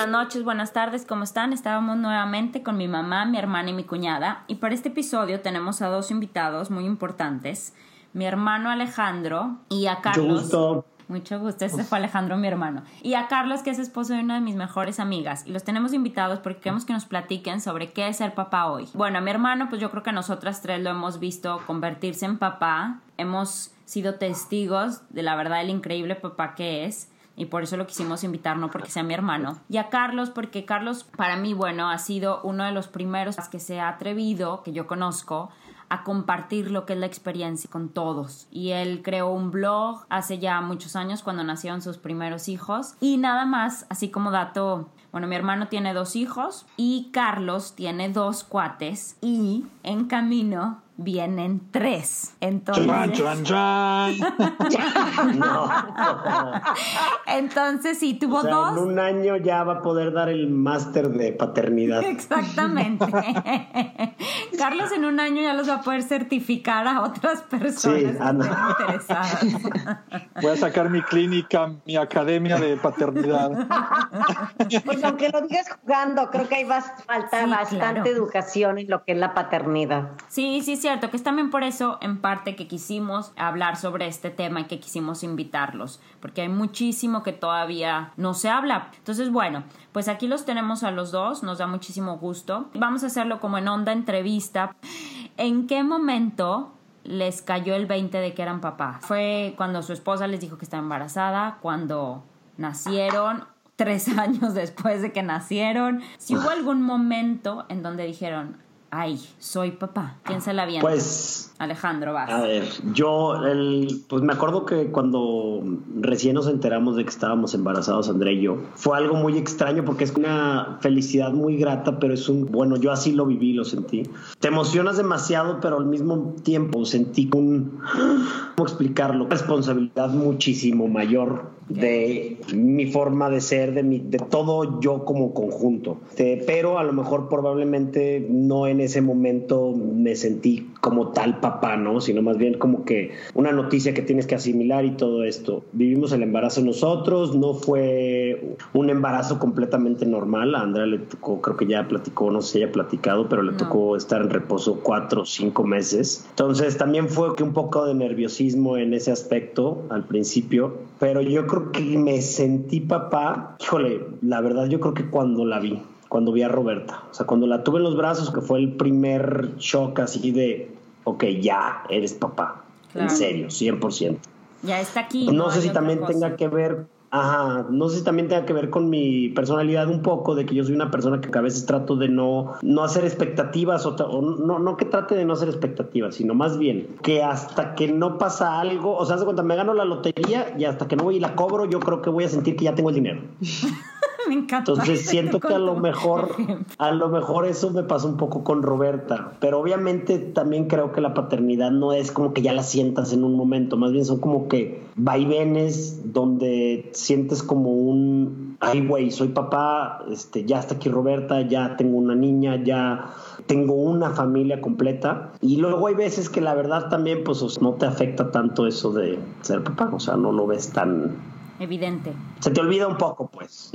Buenas noches, buenas tardes, ¿cómo están? Estábamos nuevamente con mi mamá, mi hermana y mi cuñada. Y para este episodio tenemos a dos invitados muy importantes. Mi hermano Alejandro y a Carlos. Mucho gusto. Mucho gusto, ese fue Alejandro, mi hermano. Y a Carlos, que es esposo de una de mis mejores amigas. Y los tenemos invitados porque queremos que nos platiquen sobre qué es ser papá hoy. Bueno, a mi hermano, pues yo creo que nosotras tres lo hemos visto convertirse en papá. Hemos sido testigos de la verdad del increíble papá que es y por eso lo quisimos invitar, no porque sea mi hermano. Y a Carlos, porque Carlos para mí, bueno, ha sido uno de los primeros que se ha atrevido, que yo conozco, a compartir lo que es la experiencia con todos. Y él creó un blog hace ya muchos años cuando nacieron sus primeros hijos. Y nada más, así como dato, bueno, mi hermano tiene dos hijos y Carlos tiene dos cuates y en camino vienen tres. Entonces, Entonces, sí, tuvo dos. En un año ya va a poder dar el máster de paternidad. Exactamente. Carlos en un año ya los va a poder certificar a otras personas interesadas. Voy a sacar mi clínica, mi academia de paternidad. Pues aunque lo digas jugando, creo que ahí va a faltar bastante educación en lo que es la paternidad. Sí, sí, sí cierto, que es también por eso, en parte, que quisimos hablar sobre este tema y que quisimos invitarlos, porque hay muchísimo que todavía no se habla. Entonces, bueno, pues aquí los tenemos a los dos, nos da muchísimo gusto. Vamos a hacerlo como en onda entrevista. ¿En qué momento les cayó el 20 de que eran papá? ¿Fue cuando su esposa les dijo que estaba embarazada? ¿Cuando nacieron? Tres años después de que nacieron. Si hubo algún momento en donde dijeron, ay, soy papá. ¿Quién se la viene? Pues. Alejandro, vas. A ver, yo, el, pues me acuerdo que cuando recién nos enteramos de que estábamos embarazados, André y yo, fue algo muy extraño porque es una felicidad muy grata, pero es un, bueno, yo así lo viví, lo sentí. Te emocionas demasiado, pero al mismo tiempo sentí un, ¿cómo explicarlo? Responsabilidad muchísimo mayor de mi forma de ser, de, mi, de todo yo como conjunto. pero a lo mejor probablemente no en ese momento me sentí como tal papá, ¿no? Sino más bien como que una noticia que tienes que asimilar y todo esto. Vivimos el embarazo nosotros, no fue un embarazo completamente normal. A Andrea le tocó, creo que ya platicó, no sé si haya platicado, pero le tocó estar en reposo cuatro o cinco meses. Entonces también fue que un poco de nerviosismo en ese aspecto al principio, pero yo creo que me sentí papá. Híjole, la verdad yo creo que cuando la vi cuando vi a Roberta. O sea, cuando la tuve en los brazos, que fue el primer shock así de, ok, ya eres papá. En serio, 100%. Ya está aquí. No, sé si también tenga que ver, ajá, no sé si también tenga que ver con mi personalidad un poco, de que yo soy una persona que a veces trato de no, no hacer expectativas, o, no, no que trate de no hacer expectativas, sino más bien que hasta que no pasa algo, o sea, hace cuenta, me gano la lotería y hasta que no voy y la cobro, yo creo que voy a sentir que ya tengo el dinero. me encanta. Entonces siento que a lo mejor, a lo mejor eso me pasó un poco con Roberta, pero obviamente también creo que la paternidad no es como que ya la sientas en un momento, más bien son como que vaivenes donde sientes como un, ay güey, soy papá, este, ya está aquí Roberta, ya tengo una niña, ya tengo una familia completa y luego hay veces que la verdad también pues no te afecta tanto eso de ser papá, o sea, no lo ves tan evidente. Se te olvida un poco, pues.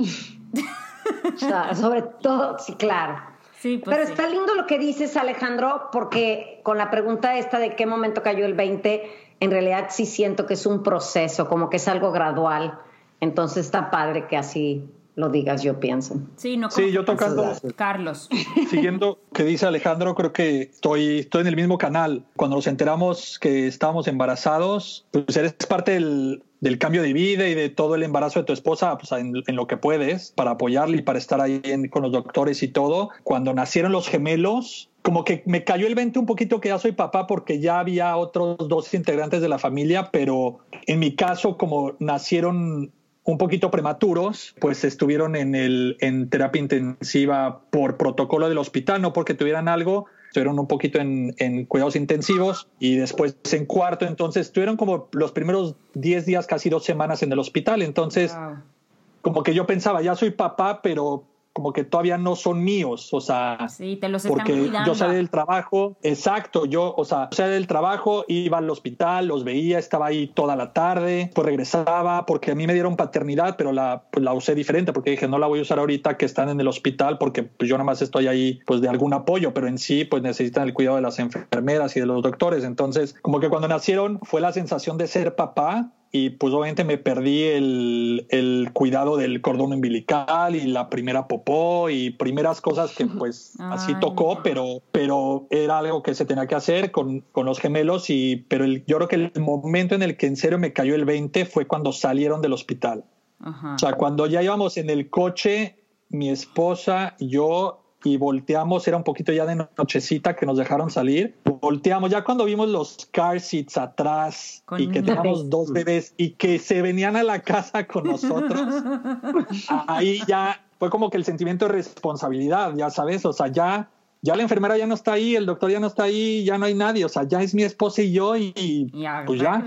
sobre todo, sí, claro. Sí, pues Pero está lindo lo que dices, Alejandro, porque con la pregunta esta de qué momento cayó el 20, en realidad sí siento que es un proceso, como que es algo gradual. Entonces está padre que así lo digas, yo pienso. Sí, no sí yo tocando. Carlos. Siguiendo que dice Alejandro, creo que estoy, estoy en el mismo canal. Cuando nos enteramos que estábamos embarazados, pues eres parte del, del cambio de vida y de todo el embarazo de tu esposa, pues en, lo que puedes, para apoyarle y para estar ahí con los doctores y todo. Cuando nacieron los gemelos, como que me cayó el 20 un poquito que ya soy papá porque ya había otros dos integrantes de la familia, pero en mi caso, como nacieron un poquito prematuros, pues estuvieron en, el, en terapia intensiva por protocolo del hospital, no porque tuvieran algo, estuvieron un poquito en, cuidados intensivos y después en cuarto, entonces estuvieron como los primeros 10 días, casi dos semanas en el hospital, entonces como que yo pensaba, ya soy papá, pero como que todavía no son míos, o sea, sí, te los porque yo salí del trabajo, exacto, yo, o sea, salí del trabajo, iba al hospital, los veía, estaba ahí toda la tarde, pues regresaba, porque a mí me dieron paternidad, pero la, pues la usé diferente, porque dije, no la voy a usar ahorita que están en el hospital, porque pues yo nada más estoy ahí, pues de algún apoyo, pero en sí, pues necesitan el cuidado de las enfermeras y de los doctores, entonces, como que cuando nacieron fue la sensación de ser papá, y pues obviamente me perdí el, el, cuidado del cordón umbilical y la primera popó y primeras cosas que pues así tocó, pero, pero era algo que se tenía que hacer con, con los gemelos y pero el, yo creo que el momento en el que en serio me cayó el 20 fue cuando salieron del hospital. O sea, cuando ya íbamos en el coche, mi esposa, yo y volteamos, era un poquito ya de nochecita que nos dejaron salir, volteamos ya cuando vimos los car seats atrás y que teníamos dos bebés y que se venían a la casa con nosotros, ahí ya fue como que el sentimiento de responsabilidad, ya sabes, o sea, ya ya la enfermera ya no está ahí, el doctor ya no está ahí, ya no hay nadie, o sea, ya es mi esposa y yo y, pues ya,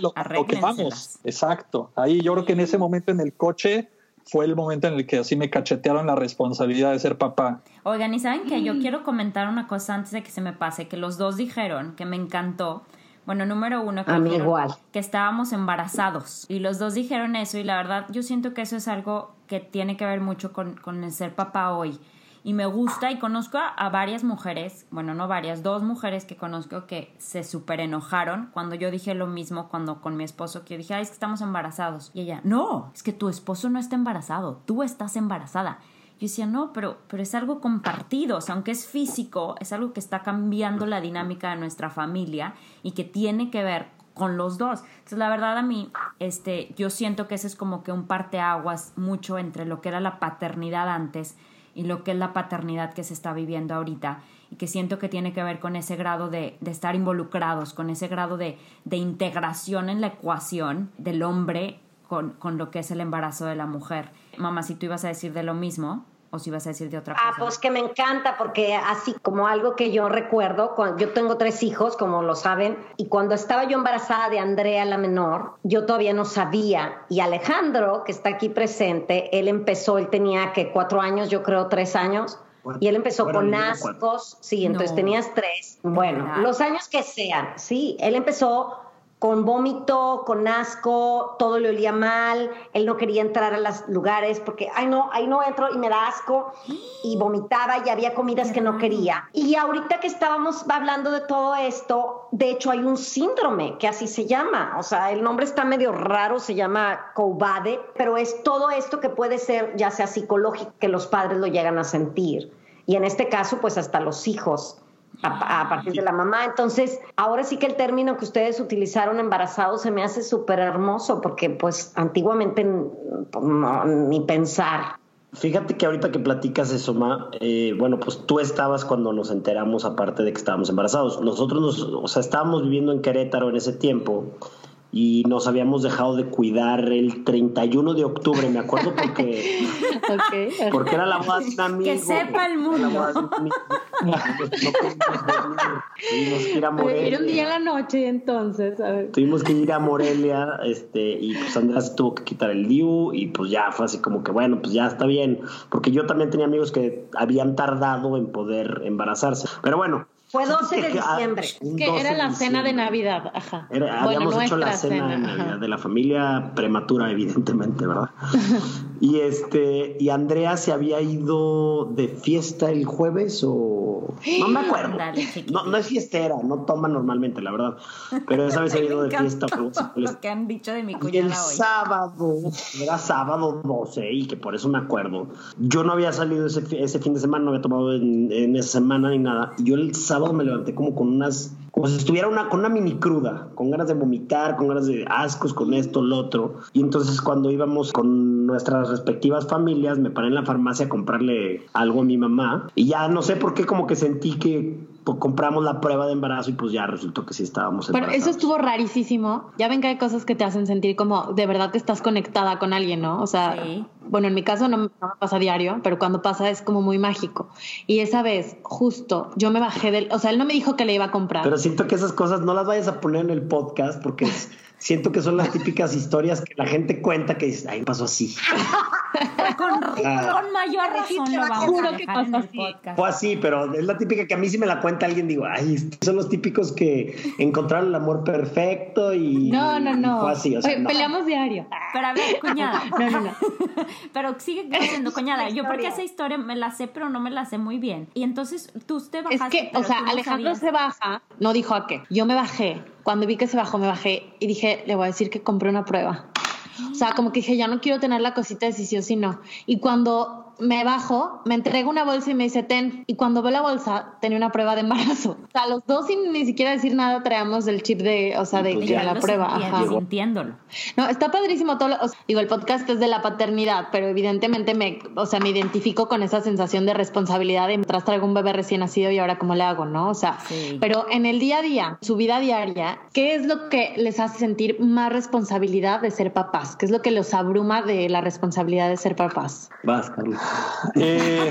lo, lo que vamos. Exacto. Ahí yo creo que en ese momento en el coche fue el momento en el que así me cachetearon la responsabilidad de ser papá. Oigan, y saben que yo mm. quiero comentar una cosa antes de que se me pase, que los dos dijeron que me encantó. Bueno, número uno, que, igual. que estábamos embarazados. Y los dos dijeron eso y la verdad yo siento que eso es algo que tiene que ver mucho con, con el ser papá hoy y me gusta y conozco a, varias mujeres, bueno, no varias, dos mujeres que conozco que se súper enojaron cuando yo dije lo mismo cuando con mi esposo, que yo dije, ay, es que estamos embarazados. Y ella, no, es que tu esposo no está embarazado, tú estás embarazada. Yo decía, no, pero, pero es algo compartido, o sea, aunque es físico, es algo que está cambiando la dinámica de nuestra familia y que tiene que ver con los dos. Entonces, la verdad a mí, este, yo siento que ese es como que un parteaguas mucho entre lo que era la paternidad antes y lo que es la paternidad que se está viviendo ahorita y que siento que tiene que ver con ese grado de, de estar involucrados, con ese grado de, de, integración en la ecuación del hombre con, con lo que es el embarazo de la mujer. Mamá, si tú ibas a decir de lo mismo o si vas a decir de otra ah, cosa. Ah, pues que me encanta porque así como algo que yo recuerdo, cuando, yo tengo tres hijos, como lo saben, y cuando estaba yo embarazada de Andrea la menor, yo todavía no sabía. Y Alejandro, que está aquí presente, él empezó, él tenía que cuatro años, yo creo tres años. Y él empezó con ascos, sí, entonces tenías tres. Bueno, los años que sean, sí, él empezó con vómito, con asco, todo le olía mal, él no quería entrar a los lugares porque, ay no, ahí no entro y me da asco y vomitaba y había comidas que no quería. Y ahorita que estábamos hablando de todo esto, de hecho hay un síndrome que así se llama, o sea, el nombre está medio raro, se llama COVADE, pero es todo esto que puede ser ya sea psicológico, que los padres lo llegan a sentir. Y en este caso, pues hasta los hijos a, partir de la mamá. Entonces, ahora sí que el término que ustedes utilizaron, embarazado, se me hace súper hermoso porque pues antiguamente pues, ni pensar. Fíjate que ahorita que platicas eso, Ma, eh, bueno, pues tú estabas cuando nos enteramos, aparte de que estábamos embarazados. Nosotros, nos, o sea, estábamos viviendo en Querétaro en ese tiempo y nos habíamos dejado de cuidar el 31 de octubre, me acuerdo porque, porque era la boda de un amigo. Que sepa el mundo. Tuvimos que ir a Morelia. Era un día en la noche entonces. A ver. Tuvimos que ir a Morelia este, y pues Andrea se tuvo que quitar el DIU y pues ya fue así como que bueno, pues ya está bien. Porque yo también tenía amigos que habían tardado en poder embarazarse. Pero bueno, fue 12 de diciembre. que era la cena de Navidad, ajá. habíamos hecho la cena, de Navidad de la familia prematura, evidentemente, ¿verdad? y este, y Andrea se había ido de fiesta el jueves o no me acuerdo. no, no es fiestera, no toma normalmente, la verdad. Pero esa vez se había ido de fiesta. Lo que han dicho de mi cuñada y el sábado, era sábado 12 y que por eso me acuerdo. Yo no había salido ese, ese fin de semana, no había tomado en, en esa semana ni nada. Yo el sábado me levanté como con unas, como si estuviera una, con una mini cruda, con ganas de vomitar, con ganas de ascos, con esto, lo otro. Y entonces cuando íbamos con nuestras respectivas familias, me paré en la farmacia a comprarle algo a mi mamá. Y ya no sé por qué como que sentí que pues, compramos la prueba de embarazo y pues ya resultó que sí estábamos embarazados. Pero eso estuvo rarísimo. Ya ven que hay cosas que te hacen sentir como de verdad que estás conectada con alguien, ¿no? O sea, bueno, en mi caso no, me pasa diario, pero cuando pasa es como muy mágico. Y esa vez, justo, yo me bajé del... O sea, él no me dijo que le iba a comprar. Pero siento que esas cosas no las vayas a poner en el podcast porque siento que son las típicas historias que la gente cuenta que dice, ay, pasó así. con, con, mayor razón lo vamos a dejar en el podcast. Fue así, pero es la típica que a mí si me la cuenta alguien digo, ay, son los típicos que encontraron el amor perfecto y No, no, no. Fue así, o sea, peleamos diario. Pero a ver, cuñada. no, no, no. pero sigue diciendo, cuñada, yo porque esa historia me la sé, pero no me la sé muy bien. Y entonces tú te bajaste. Es que, o sea, Alejandro se baja, no dijo a qué. Yo me bajé. Cuando vi que se bajó, me bajé y dije, le voy a decir que compré una prueba. O sea, como que dije, ya no quiero tener la cosita de si sí o si no. Y cuando me bajo, me entrega una bolsa y me dice, ten. Y cuando veo la bolsa, tenía una prueba de embarazo. O sea, los dos sin ni siquiera decir nada traemos el chip de, o sea, de, pues la prueba. Ajá. Sintiéndolo. No, está padrísimo todo. digo, el podcast es de la paternidad, pero evidentemente me, o sea, me identifico con esa sensación de responsabilidad de tras traigo un bebé recién nacido y ahora cómo le hago, ¿no? O sea, pero en el día a día, su vida diaria, ¿qué es lo que les hace sentir más responsabilidad de ser papás? ¿Qué es lo que los abruma de la responsabilidad de ser papás? Vas, Carlos. Eh,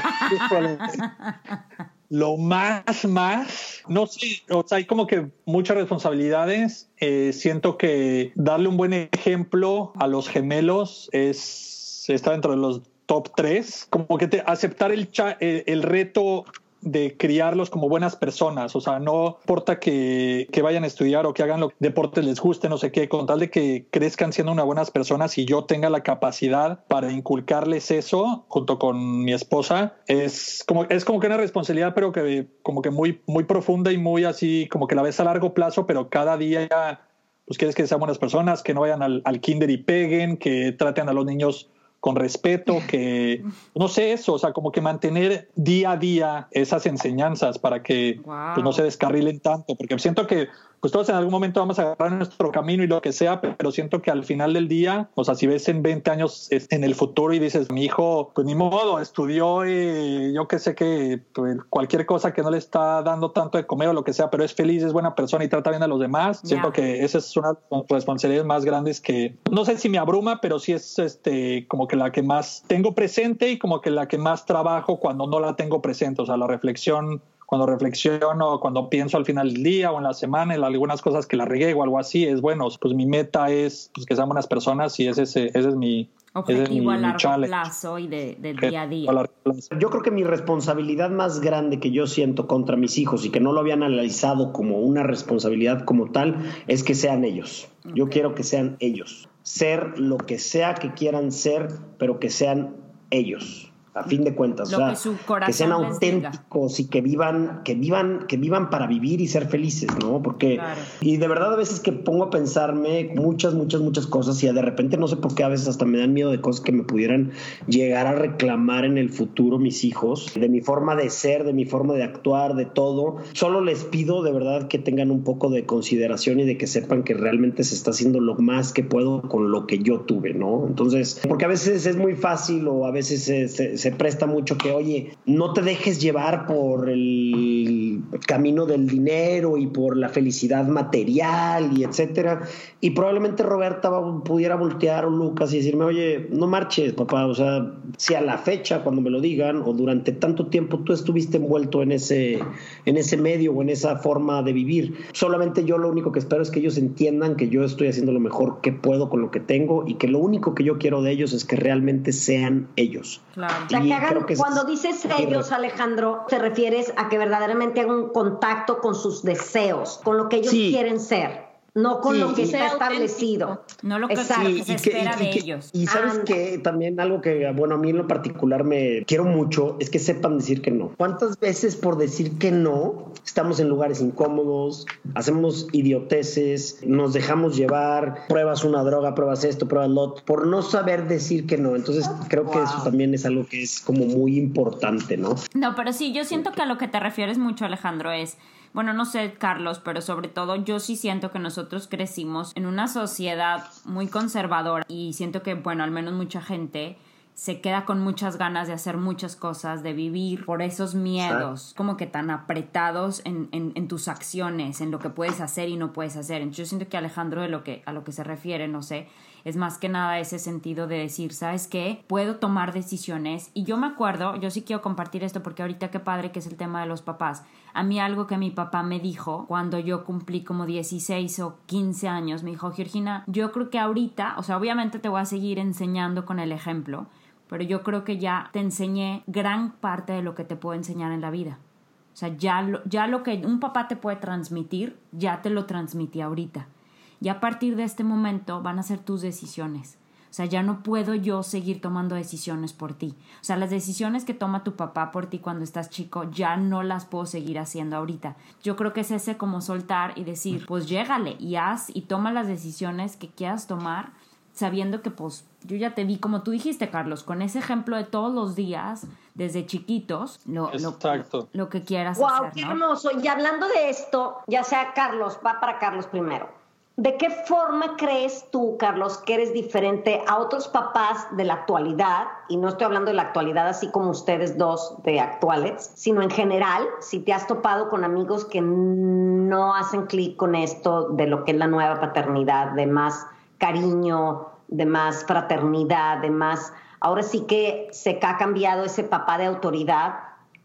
lo más, más, no sé, o sea, hay como que muchas responsabilidades. Eh, siento que darle un buen ejemplo a los gemelos es está dentro de los top tres. Como que te, aceptar el, el, el reto de criarlos como buenas personas, o sea, no importa que, que, vayan a estudiar o que hagan lo que deportes les guste, no sé qué, con tal de que crezcan siendo unas buenas personas y yo tenga la capacidad para inculcarles eso junto con mi esposa, es como, es como que una responsabilidad, pero que como que muy, muy profunda y muy así, como que la ves a largo plazo, pero cada día pues quieres que sean buenas personas, que no vayan al kinder y peguen, que traten a los niños con respeto, que no sé eso, o sea, como que mantener día a día esas enseñanzas para que pues, no se descarrilen tanto, porque siento que pues todos en algún momento vamos a agarrar nuestro camino y lo que sea, pero siento que al final del día, o sea, si ves en 20 años en el futuro y dices, mi hijo, pues ni modo, estudió y yo que sé que pues, cualquier cosa que no le está dando tanto de comer o lo que sea, pero es feliz, es buena persona y trata bien a los demás, siento que esa es una responsabilidad más grandes que, no sé si me abruma, pero sí es este como que la que más tengo presente y como que la que más trabajo cuando no la tengo presente, o sea, la reflexión cuando reflexiono, cuando pienso al final del día o en la semana en algunas cosas que la regué o algo así, es bueno, pues mi meta es pues, que sean buenas personas y ese, ese, ese es mi, objetivo a largo plazo y de, del día a día. Yo creo que mi responsabilidad más grande que yo siento contra mis hijos y que no lo habían analizado como una responsabilidad como tal es que sean ellos. Yo quiero que sean ellos. Ser lo que sea que quieran ser, pero que sean ellos a fin de cuentas, o sea, que, sean auténticos y que vivan, que vivan, que vivan para vivir y ser felices, ¿no? Porque y de verdad a veces que pongo a pensarme muchas, muchas, muchas cosas y de repente no sé por qué a veces hasta me dan miedo de cosas que me pudieran llegar a reclamar en el futuro mis hijos, de mi forma de ser, de mi forma de actuar, de todo. Solo les pido de verdad que tengan un poco de consideración y de que sepan que realmente se está haciendo lo más que puedo con lo que yo tuve, ¿no? Entonces, porque a veces es muy fácil o a veces se se presta mucho que, oye, no te dejes llevar por el camino del dinero y por la felicidad material y etcétera. Y probablemente Roberta pudiera voltear o Lucas y decirme, oye, no marches, papá. O sea, si a la fecha, cuando me lo digan, o durante tanto tiempo tú estuviste envuelto en ese, en ese medio o en esa forma de vivir, solamente yo lo único que espero es que ellos entiendan que yo estoy haciendo lo mejor que puedo con lo que tengo y que lo único que yo quiero de ellos es que realmente sean ellos. Claro cuando dices ellos, Alejandro, te refieres a que verdaderamente hagan un contacto con sus deseos, con lo que ellos quieren ser no con lo que está establecido. No lo que, se espera de ellos. Y sabes que también algo que, bueno, a mí en lo particular me quiero mucho es que sepan decir que no. ¿Cuántas veces por decir que no estamos en lugares incómodos, hacemos idioteces, nos dejamos llevar, pruebas una droga, pruebas esto, pruebas lo otro, por no saber decir que no? Entonces creo que eso también es algo que es como muy importante, ¿no? No, pero sí, yo siento que a lo que te refieres mucho, Alejandro, es bueno, no sé, Carlos, pero sobre todo yo sí siento que nosotros crecimos en una sociedad muy conservadora y siento que, bueno, al menos mucha gente se queda con muchas ganas de hacer muchas cosas, de vivir por esos miedos, como que tan apretados en, en, tus acciones, en lo que puedes hacer y no puedes hacer. Entonces yo siento que Alejandro de lo que, a lo que se refiere, no sé, es más que nada ese sentido de decir, ¿sabes qué? Puedo tomar decisiones. Y yo me acuerdo, yo sí quiero compartir esto porque ahorita qué padre que es el tema de los papás. A mí algo que mi papá me dijo cuando yo cumplí como 16 o 15 años, me dijo, Georgina, yo creo que ahorita, o sea, obviamente te voy a seguir enseñando con el ejemplo, pero yo creo que ya te enseñé gran parte de lo que te puedo enseñar en la vida. O sea, ya lo, ya lo que un papá te puede transmitir, ya te lo transmití ahorita. Y a partir de este momento van a ser tus decisiones. O sea, ya no puedo yo seguir tomando decisiones por ti. O sea, las decisiones que toma tu papá por ti cuando estás chico, ya no las puedo seguir haciendo ahorita. Yo creo que es ese como soltar y decir, pues llégale y haz y toma las decisiones que quieras tomar, sabiendo que pues yo ya te vi, como tú dijiste, Carlos, con ese ejemplo de todos los días, desde chiquitos, lo, lo, lo que quieras wow, hacer. Qué hermoso. Y hablando de esto, ya sea Carlos, va para Carlos primero. ¿De qué forma crees tú, Carlos, que eres diferente a otros papás de la actualidad? Y no estoy hablando de la actualidad así como ustedes dos de actuales, sino en general, si te has topado con amigos que no hacen clic con esto de lo que es la nueva paternidad, de más cariño, de más fraternidad, de más... Ahora sí que se ha cambiado ese papá de autoridad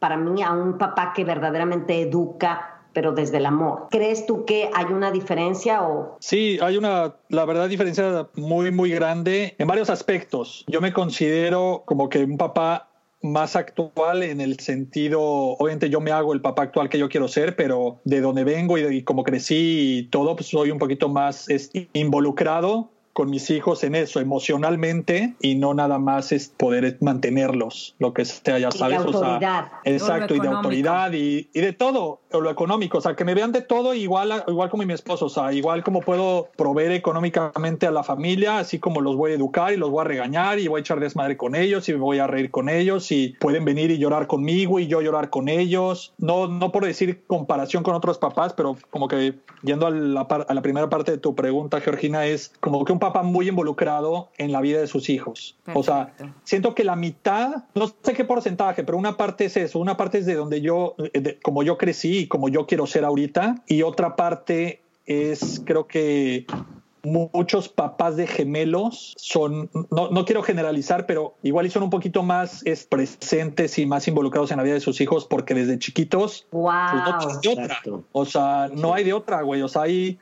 para mí a un papá que verdaderamente educa, pero desde el amor. ¿Crees tú que hay una diferencia o...? Sí, hay una, la verdad, diferencia muy, muy grande en varios aspectos. Yo me considero como que un papá más actual en el sentido, obviamente yo me hago el papá actual que yo quiero ser, pero de donde vengo y, de, como crecí y todo, pues soy un poquito más involucrado con mis hijos en eso emocionalmente y no nada más es poder mantenerlos, lo que sea, ya sabes. Y de autoridad. exacto, y de autoridad y, y, de todo, o lo económico, o sea, que me vean de todo igual, igual como mi esposo, o sea, igual como puedo proveer económicamente a la familia, así como los voy a educar y los voy a regañar y voy a echar desmadre con ellos y me voy a reír con ellos y pueden venir y llorar conmigo y yo llorar con ellos. No, no por decir comparación con otros papás, pero como que yendo a la, a la primera parte de tu pregunta, Georgina, es como que un papá muy involucrado en la vida de sus hijos. O sea, siento que la mitad, no sé qué porcentaje, pero una parte es eso, una parte es de donde yo, como yo crecí y como yo quiero ser ahorita, y otra parte es, creo que muchos papás de gemelos son, no, no, quiero generalizar, pero igual y son un poquito más es, presentes y más involucrados en la vida de sus hijos porque desde chiquitos wow. pues no hay de otra. O sea, no hay de otra, güey. O sea, hay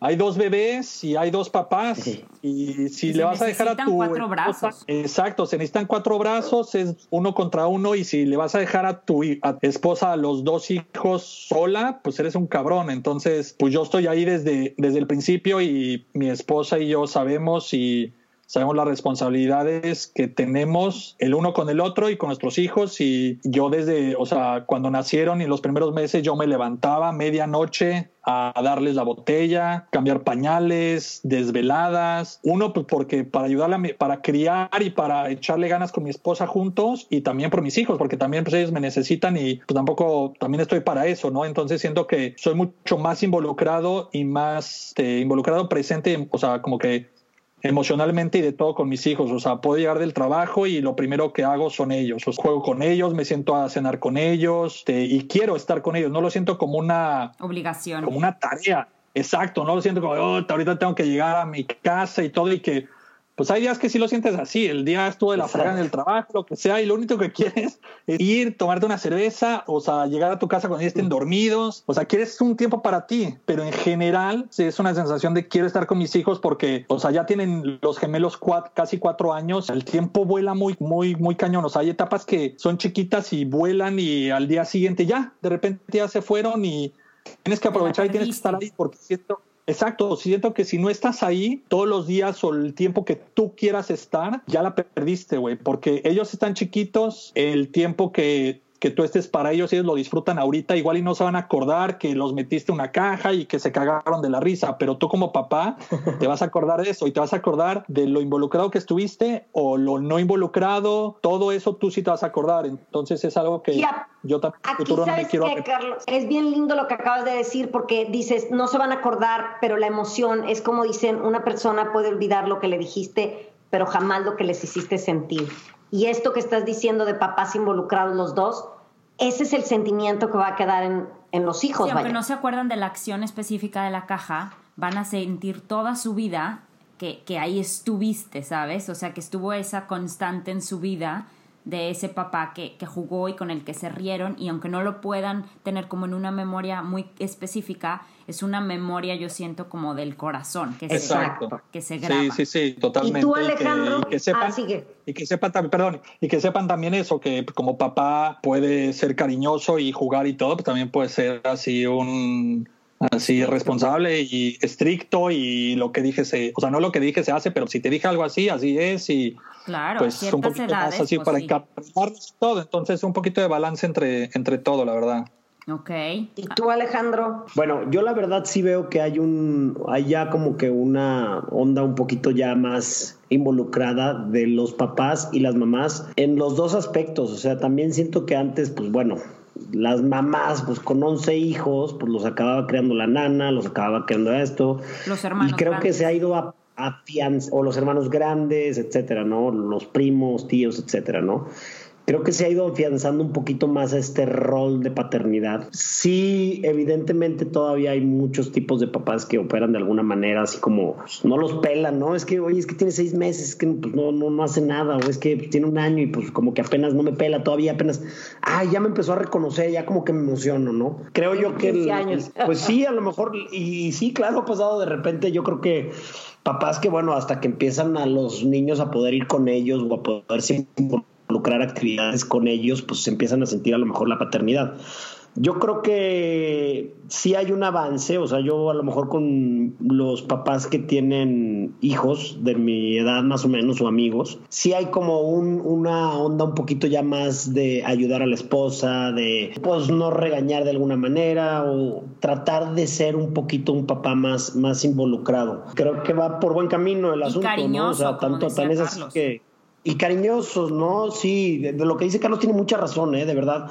hay dos bebés y hay dos papás. Y si le vas a dejar a tu cuatro brazos. exacto se necesitan cuatro brazos es uno contra uno y si le vas a dejar a tu esposa a los dos hijos sola pues eres un cabrón. Entonces pues yo estoy ahí desde desde el principio y mi esposa y yo sabemos y sabemos las responsabilidades que tenemos el uno con el otro y con nuestros hijos y yo desde, o sea, cuando nacieron y los primeros meses yo me levantaba medianoche a darles la botella, cambiar pañales, desveladas, uno pues porque para ayudarle a para criar y para echarle ganas con mi esposa juntos y también por mis hijos porque también pues ellos me necesitan y pues tampoco también estoy para eso, ¿no? Entonces siento que soy mucho más involucrado y más este, involucrado presente, o sea, como que emocionalmente y de todo con mis hijos. O sea, puedo llegar del trabajo y lo primero que hago son ellos. O juego con ellos, me siento a cenar con ellos este, y quiero estar con ellos. No lo siento como una obligación, como una tarea. Exacto, no lo siento como, oh, ahorita tengo que llegar a mi casa y todo y que pues hay días que sí lo sientes así, el día estuvo de la fregada en el trabajo, lo que sea, y lo único que quieres es ir, tomarte una cerveza, o sea, llegar a tu casa cuando ya estén dormidos, o sea, quieres un tiempo para ti, pero en general sí, es una sensación de quiero estar con mis hijos porque, o sea, ya tienen los gemelos casi cuatro años, el tiempo vuela muy, muy, muy cañón, o sea, hay etapas que son chiquitas y vuelan y al día siguiente ya, de repente ya se fueron y tienes que aprovechar y tienes que estar ahí porque siento Exacto, siento que si no estás ahí todos los días o el tiempo que tú quieras estar, ya la perdiste, güey, porque ellos están chiquitos, el tiempo que que tú estés para ellos, ellos lo disfrutan ahorita, igual y no se van a acordar que los metiste una caja y que se cagaron de la risa, pero tú como papá te vas a acordar de eso y te vas a acordar de lo involucrado que estuviste o lo no involucrado, todo eso tú sí te vas a acordar, entonces es algo que yo también futuro no me quiero... Carlos, es bien lindo lo que acabas de decir porque dices, no se van a acordar, pero la emoción es como dicen, una persona puede olvidar lo que le dijiste, pero jamás lo que les hiciste sentir. Y esto que estás diciendo de papás involucrados los dos, ese es el sentimiento que va a quedar en, en los hijos. Sí, aunque no se acuerdan de la acción específica de la caja, van a sentir toda su vida que, que ahí estuviste, ¿sabes? O sea, que estuvo esa constante en su vida de ese papá que, que, jugó y con el que se rieron y aunque no lo puedan tener como en una memoria muy específica, es una memoria yo siento como del corazón, que, Exacto. Se, que se graba. Sí, sí, sí, totalmente. Y tú Alejandro, y que, sepan, ah, y que sepan también, perdón, y que sepan también eso, que como papá puede ser cariñoso y jugar y todo, pues también puede ser así un así responsable y estricto y lo que dije se, o sea, no lo que dije se hace, pero si te dije algo así, así es y claro, pues un poquito más así pues para sí. todo, entonces un poquito de balance entre, entre todo, la verdad. Ok. ¿Y tú, Alejandro? Bueno, yo la verdad sí veo que hay un, hay ya como que una onda un poquito ya más involucrada de los papás y las mamás en los dos aspectos. O sea, también siento que antes, pues bueno, las mamás, pues con 11 hijos, pues los acababa creando la nana, los acababa creando esto. Los hermanos. Y creo que se ha ido a, a o los hermanos grandes, etcétera, ¿no? Los primos, tíos, etcétera, ¿no? Creo que se ha ido afianzando un poquito más a este rol de paternidad. Sí, evidentemente todavía hay muchos tipos de papás que operan de alguna manera, así como pues, no los pelan, ¿no? Es que, oye, es que tiene seis meses, es que pues, no, no, no hace nada, o es que tiene un año y pues como que apenas no me pela, todavía apenas, ay, ya me empezó a reconocer, ya como que me emociono, ¿no? Creo yo que... El, años. Pues sí, a lo mejor, y sí, claro, ha pasado de repente, yo creo que papás que, bueno, hasta que empiezan a los niños a poder ir con ellos o a poder lucrar actividades con ellos, pues se empiezan a sentir a lo mejor la paternidad. Yo creo que sí hay un avance, o sea, yo a lo mejor con los papás que tienen hijos de mi edad más o menos o amigos, sí hay como un, una onda un poquito ya más de ayudar a la esposa, de pues no regañar de alguna manera o tratar de ser un poquito un papá más, más involucrado. Creo que va por buen camino el asunto, ¿no? O sea, tanto tan es así que y cariñosos, ¿no? Sí, de, lo que dice Carlos tiene mucha razón, ¿eh? De verdad.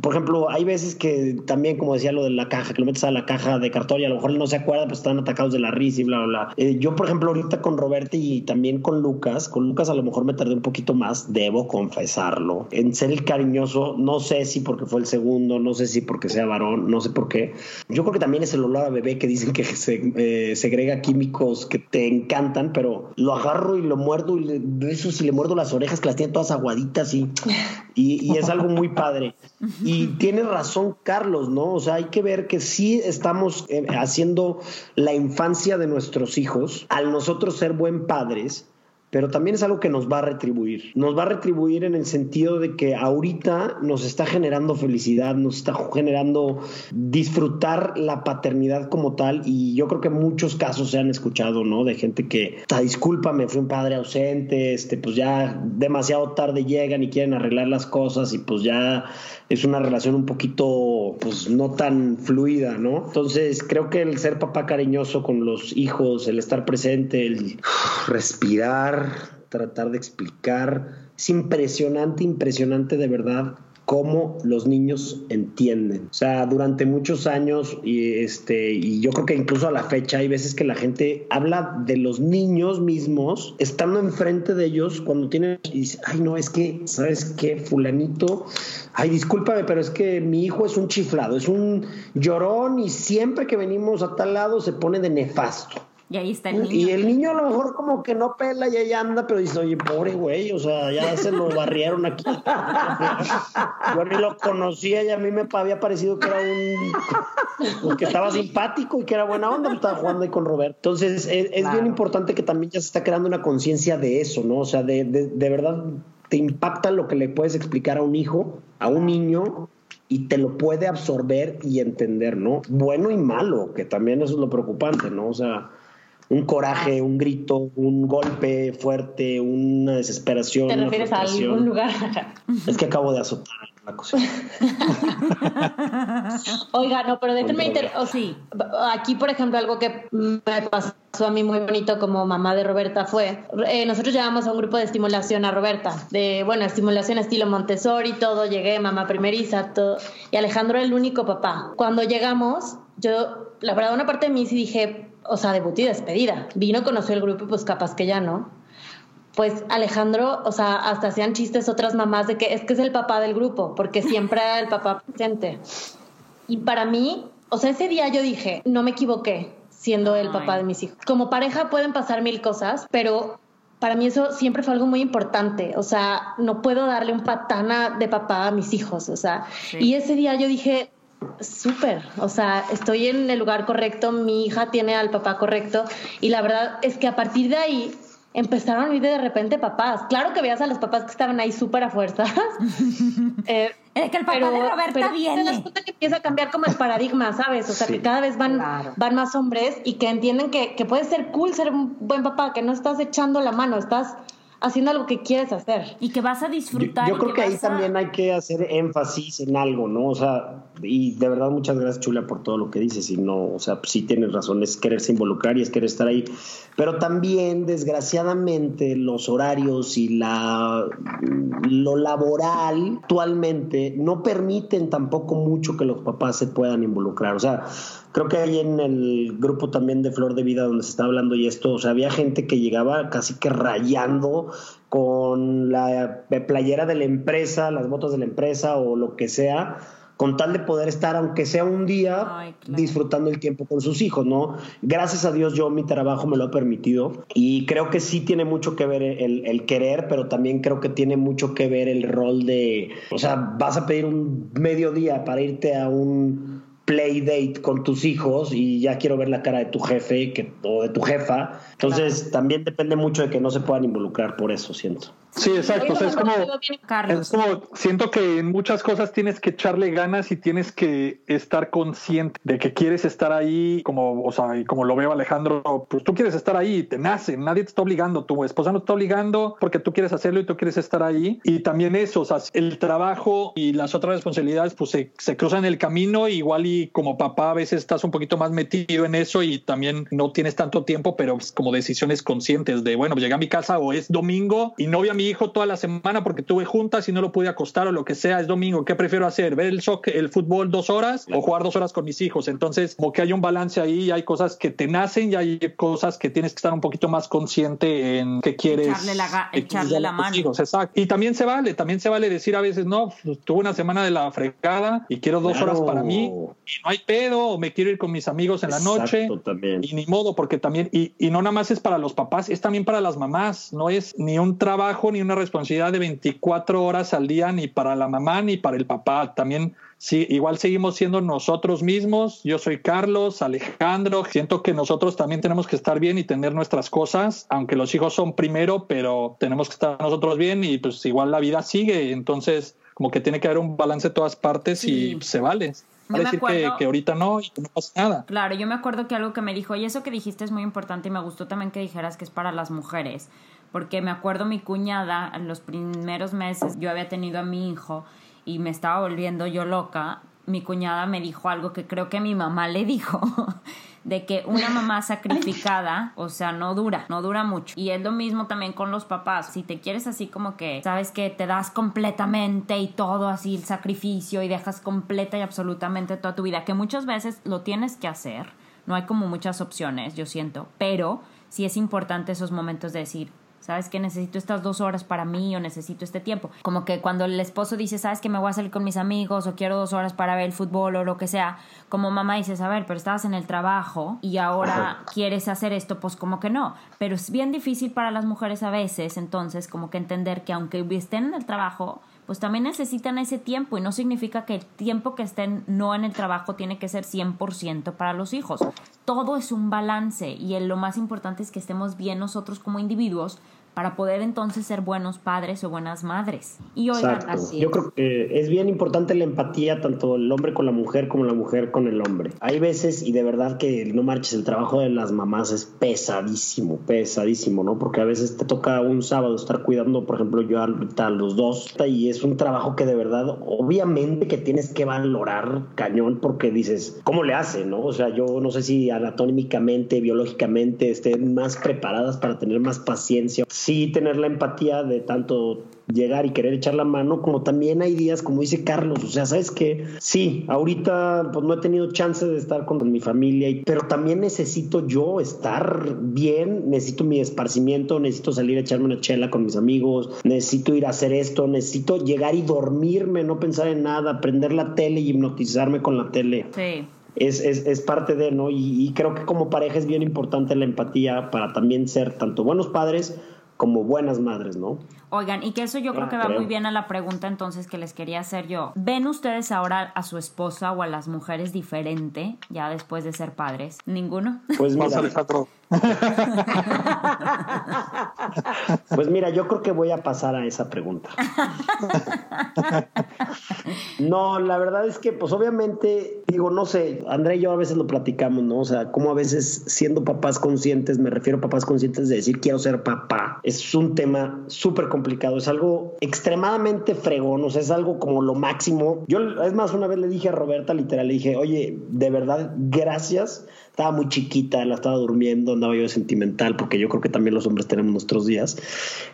Por ejemplo, hay veces que también, como decía lo de la caja, que lo metes a la caja de cartón y a lo mejor él no se acuerda, pues están atacados de la risa y bla, bla, bla. Eh, yo, por ejemplo, ahorita con Roberto y también con Lucas, con Lucas a lo mejor me tardé un poquito más, debo confesarlo, en ser el cariñoso, no sé si porque fue el segundo, no sé si porque sea varón, no sé por qué. Yo creo que también es el olor a bebé que dicen que se eh, segrega químicos que te encantan, pero lo agarro y lo muerdo y le, eso si le muerdo las orejas que las tiene todas aguaditas y, y, es algo muy padre. Y tiene razón Carlos, ¿no? O sea, hay que ver que sí estamos eh, haciendo la infancia de nuestros hijos, al nosotros ser buen padres, pero también es algo que nos va a retribuir. Nos va a retribuir en el sentido de que ahorita nos está generando felicidad, nos está generando disfrutar la paternidad como tal y yo creo que muchos casos se han escuchado, ¿no? De gente que, discúlpame, fui un padre ausente, este, pues ya demasiado tarde llegan y quieren arreglar las cosas y pues ya es una relación un poquito, pues no tan fluida, ¿no? Entonces creo que el ser papá cariñoso con los hijos, el estar presente, el respirar, tratar de explicar, es impresionante, impresionante de verdad cómo los niños entienden. O sea, durante muchos años y este y yo creo que incluso a la fecha hay veces que la gente habla de los niños mismos estando enfrente de ellos cuando tienen y dice, "Ay, no, es que sabes qué, fulanito, ay, discúlpame, pero es que mi hijo es un chiflado, es un llorón y siempre que venimos a tal lado se pone de nefasto." Y ahí está el niño. Y el niño a lo mejor como que no pela y ahí anda, pero dice, oye, pobre güey, o sea, ya se lo barrieron aquí. Yo ni lo conocía y a mí me había parecido que era un... que estaba simpático y que era buena onda, pues estaba jugando ahí con Roberto. Entonces, es, bien importante que también ya se está creando una conciencia de eso, ¿no? O sea, de, de, de verdad te impacta lo que le puedes explicar a un hijo, a un niño, y te lo puede absorber y entender, ¿no? Bueno y malo, que también eso es lo preocupante, ¿no? O sea, un coraje, un grito, un golpe fuerte, una desesperación. ¿Te refieres a algún lugar? es que acabo de azotar la cosa. Oiga, no, pero déjenme inter... o sí, aquí por ejemplo algo que me pasó a mí muy bonito como mamá de Roberta fue, eh, nosotros llevamos a un grupo de estimulación a Roberta, de, bueno, estimulación estilo Montessori, todo, llegué, mamá primeriza, todo, y Alejandro era el único papá. Cuando llegamos, yo, la verdad, una parte de mí sí dije, o sea, debut y despedida. Vino, conoció el grupo y pues capaz que ya no. Pues Alejandro, o sea, hasta hacían chistes otras mamás de que es que es el papá del grupo, porque siempre el papá presente. Y para mí, o sea, ese día yo dije, no me equivoqué. siendo el papá de mis hijos. Como pareja pueden pasar mil cosas, pero para mí eso siempre fue algo muy importante. O sea, no puedo darle un patana de papá a mis hijos. O sea, y ese día yo dije, súper, o sea, estoy en el lugar correcto, mi hija tiene al papá correcto y la verdad es que a partir de ahí empezaron a ir de repente papás. Claro que veas a los papás que estaban ahí súper a fuerzas. eh, es que el papá de Roberta pero viene. Te das cuenta que empieza a cambiar como el paradigma, ¿sabes? O sea, que cada vez van, van más hombres y que entienden que, que puede ser cool ser un buen papá, que no estás echando la mano, estás haciendo algo que quieres hacer. Y que vas a disfrutar. Yo, creo que, ahí también hay que hacer énfasis en algo, ¿no? O sea, y de verdad muchas gracias Chula por todo lo que dices. Y no, o sea, sí tienes razón, es quererse involucrar y es querer estar ahí. Pero también, desgraciadamente, los horarios y la lo laboral actualmente no permiten tampoco mucho que los papás se puedan involucrar. O sea, creo que hay en el grupo también de Flor de Vida donde se está hablando y esto, o sea, había gente que llegaba casi que rayando con la playera de la empresa, las botas de la empresa o lo que sea, con tal de poder estar, aunque sea un día, disfrutando el tiempo con sus hijos, ¿no? Gracias a Dios yo mi trabajo me lo ha permitido y creo que sí tiene mucho que ver el, el querer, pero también creo que tiene mucho que ver el rol de, o sea, vas a pedir un mediodía para irte a un play date con tus hijos y ya quiero ver la cara de tu jefe que, o de tu jefa. Entonces también depende mucho de que no se puedan involucrar por eso, siento. Sí, exacto. es, como, es como, siento que en muchas cosas tienes que echarle ganas y tienes que estar consciente de que quieres estar ahí, como, o sea, como lo veo Alejandro, pues tú quieres estar ahí, te nace, nadie te está obligando, tu esposa no te está obligando porque tú quieres hacerlo y tú quieres estar ahí. Y también eso, o sea, el trabajo y las otras responsabilidades, pues se, se cruzan el camino, igual y como papá a veces estás un poquito más metido en eso y también no tienes tanto tiempo, pero como decisiones conscientes de, bueno, llegué a mi casa o es domingo y no voy a mi hijo toda la semana porque tuve juntas y no lo pude acostar o lo que sea, es domingo, ¿qué prefiero hacer? ¿Ver el soccer, el fútbol dos horas o jugar dos horas con mis hijos? Entonces, como que hay un balance ahí, hay cosas que te nacen y hay cosas que tienes que estar un poquito más consciente en qué quieres. Echarle la, echarle la mano. exacto. Y también se vale, también se vale decir a veces, no, pues, tuve una semana de la fregada y quiero dos horas para mí y no hay pedo o me quiero ir con mis amigos en la noche. También. Y ni modo, porque también, y, y no nada más es para los papás, es también para las mamás, no es ni un trabajo ni una responsabilidad de 24 horas al día ni para la mamá ni para el papá. También sí, igual seguimos siendo nosotros mismos. Yo soy Carlos, Alejandro. Siento que nosotros también tenemos que estar bien y tener nuestras cosas, aunque los hijos son primero, pero tenemos que estar nosotros bien y pues igual la vida sigue. Entonces, como que tiene que haber un balance de todas partes y se vale. Para decir que, que, ahorita no y que no pasa nada. Claro, yo me acuerdo que algo que me dijo, y eso que dijiste es muy importante y me gustó también que dijeras que es para las mujeres porque me acuerdo mi cuñada, en los primeros meses yo había tenido a mi hijo y me estaba volviendo yo loca, mi cuñada me dijo algo que creo que mi mamá le dijo, de que una mamá sacrificada, o sea, no dura, no dura mucho. Y es lo mismo también con los papás. Si te quieres así como que, sabes que te das completamente y todo así el sacrificio y dejas completa y absolutamente toda tu vida, que muchas veces lo tienes que hacer. No hay como muchas opciones, yo siento, pero sí es importante esos momentos de decir, ¿sabes que necesito estas dos horas para mí o necesito este tiempo? Como que cuando el esposo dice, ¿sabes que me voy a salir con mis amigos o quiero dos horas para ver el fútbol o lo que sea? Como mamá dices, a ver, pero estabas en el trabajo y ahora quieres hacer esto, pues como que no. Pero es bien difícil para las mujeres a veces, entonces como que entender que aunque estén en el trabajo, pues también necesitan ese tiempo y no significa que el tiempo que estén no en el trabajo tiene que ser 100% para los hijos. Todo es un balance y lo más importante es que estemos bien nosotros como individuos para poder entonces ser buenos padres o buenas madres. Y oigan, así Yo creo que es bien importante la empatía, tanto el hombre con la mujer como la mujer con el hombre. Hay veces, y de verdad que no marches, el trabajo de las mamás es pesadísimo, pesadísimo, ¿no? Porque a veces te toca un sábado estar cuidando, por ejemplo, yo a los dos, y es un trabajo que de verdad, obviamente que tienes que valorar cañón, porque dices, ¿cómo le hace, no? O sea, yo no sé si anatómicamente, biológicamente estén más preparadas para tener más paciencia sí tener la empatía de tanto llegar y querer echar la mano, como también hay días, como dice Carlos, o sea, ¿sabes qué? Sí, ahorita pues no he tenido chance de estar con mi familia, pero también necesito yo estar bien, necesito mi esparcimiento, necesito salir a echarme una chela con mis amigos, necesito ir a hacer esto, necesito llegar y dormirme, no pensar en nada, prender la tele y hipnotizarme con la tele. Sí es, es, es parte de, ¿no? Y, y creo que como pareja es bien importante la empatía para también ser tanto buenos padres como buenas madres, ¿no? Oigan, y que eso yo creo que va muy bien a la pregunta entonces que les quería hacer yo. ¿Ven ustedes ahora a su esposa o a las mujeres diferente ya después de ser padres? ¿Ninguno? Pues mira, pues mira, yo creo que voy a pasar a esa pregunta. No, la verdad es que, pues obviamente, digo, no sé, André y yo a veces lo platicamos, ¿no? O sea, como a veces siendo papás conscientes, me refiero a papás conscientes de decir quiero ser papá, es un tema súper complicado, es algo extremadamente fregón, o sea, es algo como lo máximo. Yo, es más, una vez le dije a Roberta, literal, le dije, oye, de verdad, gracias estaba muy chiquita, la estaba durmiendo, andaba yo sentimental, porque yo creo que también los hombres tenemos nuestros días.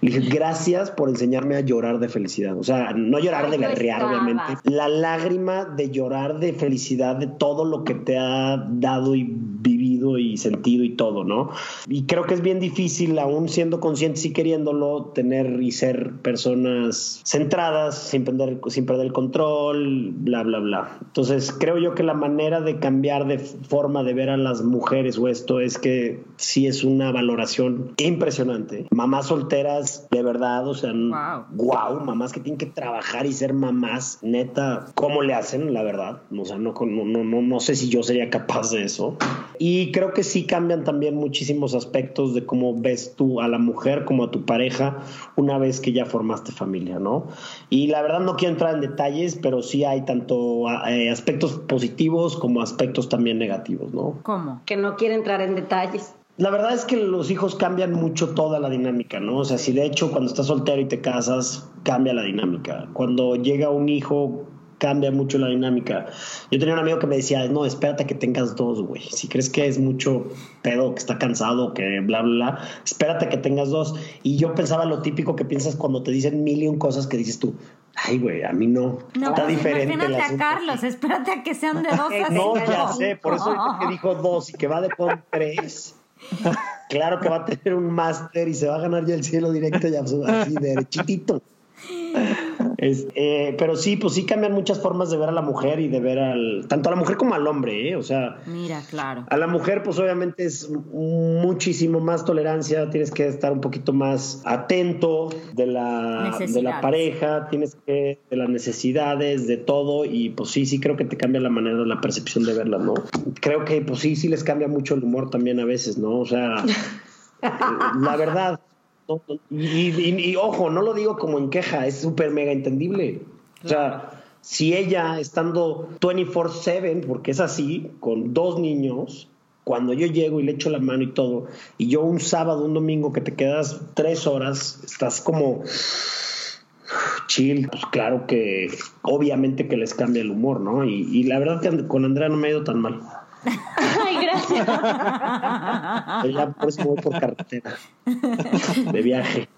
Le dije, gracias por enseñarme a llorar de felicidad. O sea, no llorar de berrear, obviamente. La lágrima de llorar de felicidad de todo lo que te ha dado y vivido y sentido y todo, ¿no? Y creo que es bien difícil, aún siendo conscientes y queriéndolo, tener y ser personas centradas, sin perder, sin perder el control, bla, bla, bla. Entonces, creo yo que la manera de cambiar de forma de ver a la mujeres o esto es que sí es una valoración impresionante. Mamás solteras, de verdad, o sea, wow, mamás que tienen que trabajar y ser mamás, neta, ¿cómo le hacen? La verdad, o sea, no, no, no, no sé si yo sería capaz de eso. Y creo que sí cambian también muchísimos aspectos de cómo ves tú a la mujer como a tu pareja una vez que ya formaste familia, ¿no? Y la verdad no quiero entrar en detalles, pero sí hay tanto eh, aspectos positivos como aspectos también negativos, ¿no? ¿Cómo? Que no quiere entrar en detalles. La verdad es que los hijos cambian mucho toda la dinámica, ¿no? O sea, si de hecho cuando estás soltero y te casas, cambia la dinámica. Cuando llega un hijo, cambia mucho la dinámica. Yo tenía un amigo que me decía, no, espérate que tengas dos, güey. Si crees que es mucho pedo, que está cansado, que bla, bla, bla, espérate que tengas dos. Y yo pensaba lo típico que piensas cuando te dicen mil y un cosas que dices tú, Ay, güey, a mí no. no Está pues diferente. Imagínate a Carlos, espérate a que sean de dos. No, ya sé, por eso que dijo dos y que va de con tres. Claro que va a tener un máster y se va a ganar ya el cielo directo, ya así derechitito. Eh, pero sí, pues sí cambian muchas formas de ver a la mujer y de ver al. tanto a la mujer como al hombre, ¿eh? O sea. Mira, claro. A la mujer, pues obviamente es muchísimo más tolerancia, tienes que estar un poquito más atento de la, de la pareja, tienes que. de las necesidades, de todo, y pues sí, sí creo que te cambia la manera, la percepción de verla, ¿no? Creo que, pues sí, sí les cambia mucho el humor también a veces, ¿no? O sea. la verdad, y, ojo, no lo digo como en queja, es súper mega entendible. O sea, si ella estando 24/7, porque es así, con dos niños, cuando yo llego y le echo la mano y todo, y yo un sábado, un domingo que te quedas tres horas, estás como chill, pues claro que obviamente que les cambia el humor, ¿no? Y, y la verdad que con Andrea no me ha ido tan mal. Ay, gracias. Ya por eso voy por carretera. De viaje.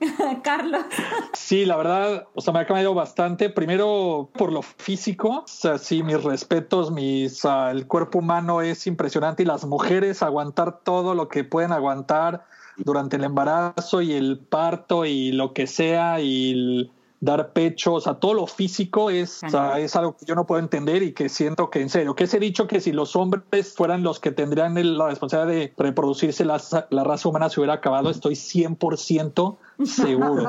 Carlos. Sí, la verdad, o sea, me ha cambiado bastante. Primero por lo físico. O sea, sí, mis respetos, mis, el cuerpo humano es impresionante y las mujeres aguantar todo lo que pueden aguantar durante el embarazo y el parto y lo que sea y el dar pecho, o sea, todo lo físico es, es algo que yo no puedo entender y que siento que en serio, que se dicho que si los hombres fueran los que tendrían la responsabilidad de reproducirse, la, la raza humana se hubiera acabado, estoy 100% seguro.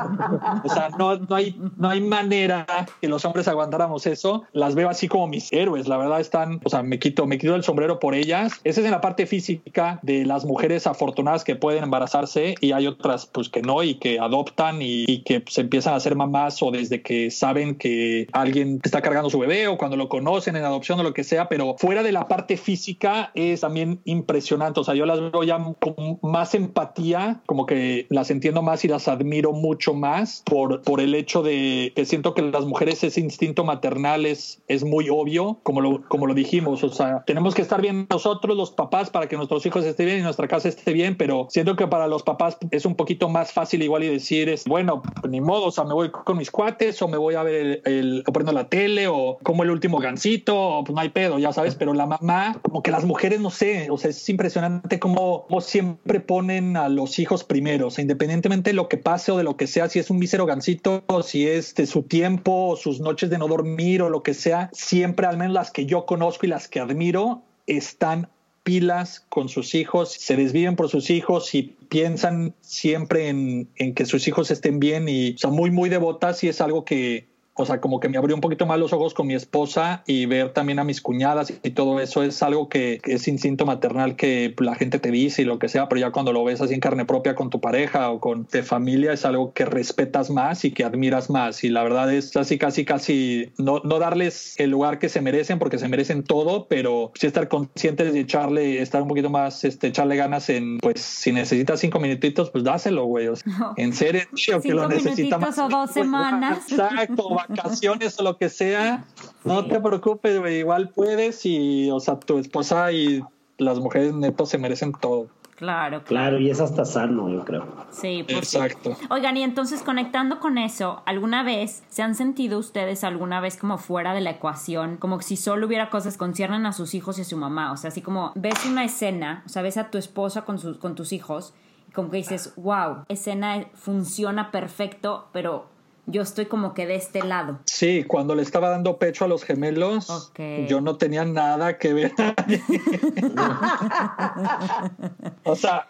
O sea, no, no, hay, no hay manera que los hombres aguantáramos eso. Las veo así como mis héroes. La verdad están, o sea, me quito, me quito el sombrero por ellas. Esa es en la parte física de las mujeres afortunadas que pueden embarazarse y hay otras pues que no y que adoptan y, que se empiezan a hacer mamás o desde que saben que alguien está cargando su bebé o cuando lo conocen en adopción o lo que sea, pero fuera de la parte física es también impresionante. O sea, yo las veo ya con más empatía, como que las entiendo más y las admiro mucho más por, por el hecho de que siento que las mujeres ese instinto maternal es, es muy obvio, como lo, como lo dijimos, o sea, tenemos que estar bien nosotros los papás para que nuestros hijos estén bien y nuestra casa esté bien, pero siento que para los papás es un poquito más fácil igual y decir, es, bueno, pues ni modo, o sea, me voy con mis cuates o me voy a ver el, o prendo la tele o como el último gancito, o pues no hay pedo, ya sabes, pero la mamá, como que las mujeres, no sé, o sea, es impresionante cómo, siempre ponen a los hijos primero, o sea, independientemente de lo que pase o de lo que sea, si es un mísero gancito, si es de su tiempo, o sus noches de no dormir o lo que sea, siempre, al menos las que yo conozco y las que admiro, están pilas con sus hijos, se desviven por sus hijos y piensan siempre en, en que sus hijos estén bien y son muy, muy devotas y es algo que, o sea, como que me abrió un poquito más los ojos con mi esposa y ver también a mis cuñadas y todo eso es algo que, es instinto maternal que la gente te dice y lo que sea, pero ya cuando lo ves así en carne propia con tu pareja o con tu familia es algo que respetas más y que admiras más y la verdad es así casi casi no, no darles el lugar que se merecen porque se merecen todo, pero sí estar conscientes de echarle, estar un poquito más, este, echarle ganas en, pues si necesitas cinco minutitos, pues dáselo, güey. En serio, que lo necesita más. o dos semanas. Exacto, vacaciones o lo que sea, no te preocupes, igual puedes y, o sea, tu esposa y las mujeres netos se merecen todo. Claro, claro. y es hasta sano, yo creo. Sí, por exacto. Oigan, y entonces conectando con eso, ¿alguna vez se han sentido ustedes alguna vez como fuera de la ecuación? Como si solo hubiera cosas que conciernen a sus hijos y a su mamá. O sea, así como ves una escena, o sea, ves a tu esposa con, sus, con tus hijos, y como que dices, wow, escena funciona perfecto, pero yo estoy como que de este lado. Sí, cuando le estaba dando pecho a los gemelos, yo no tenía nada que ver. o sea,